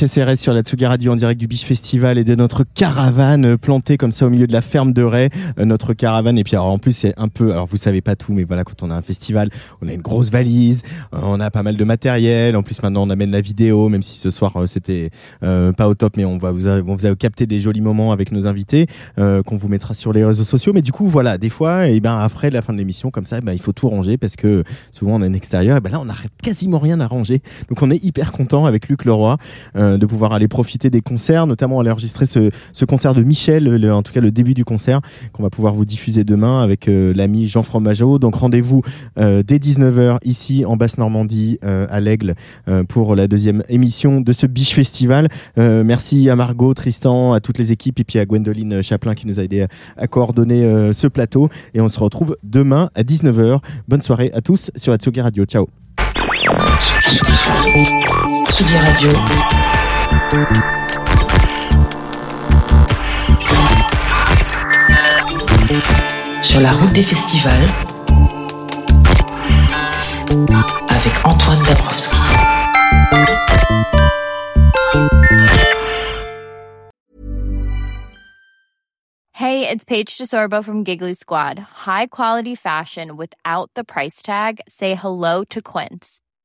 C: HSRS sur la Tsugi Radio en direct du Biche Festival et de notre caravane euh, plantée comme ça au milieu de la ferme de Ray. Euh, notre caravane et puis en plus c'est un peu alors vous savez pas tout mais voilà quand on a un festival on a une grosse valise euh, on a pas mal de matériel. En plus maintenant on amène la vidéo même si ce soir c'était pas au top mais on va vous a- vous a capté des jolis moments avec nos invités qu'on vous mettra sur les réseaux sociaux. Mais du coup voilà des fois et ben après la fin de l'émission comme ça eh ben, il faut tout ranger parce que souvent on est en extérieur et ben là on a quasiment rien à ranger. Donc on est hyper content avec Luc Leroy de pouvoir aller profiter des concerts, notamment aller enregistrer ce, ce concert de Michel, en tout cas le début du concert, qu'on va pouvoir vous diffuser demain avec euh, l'ami Jean Fromageau. Donc rendez-vous euh, dès 19h ici en Basse-Normandie, euh, à l'Aigle, euh, pour la deuxième émission de ce Biche Festival. Euh, merci à Margot, Tristan, à toutes les équipes et puis à Gwendoline Chaplin qui nous a aidé à, coordonner euh, ce plateau. Et on se retrouve demain à 19h. Bonne soirée à tous sur la Tsugi Radio. Ciao.
B: Radio. Sur la route des festivals. Avec Antoine Dabrowski.
S: Hey, it's Paige DeSorbo from Giggly Squad. High quality fashion without the price tag. Say hello to Quince.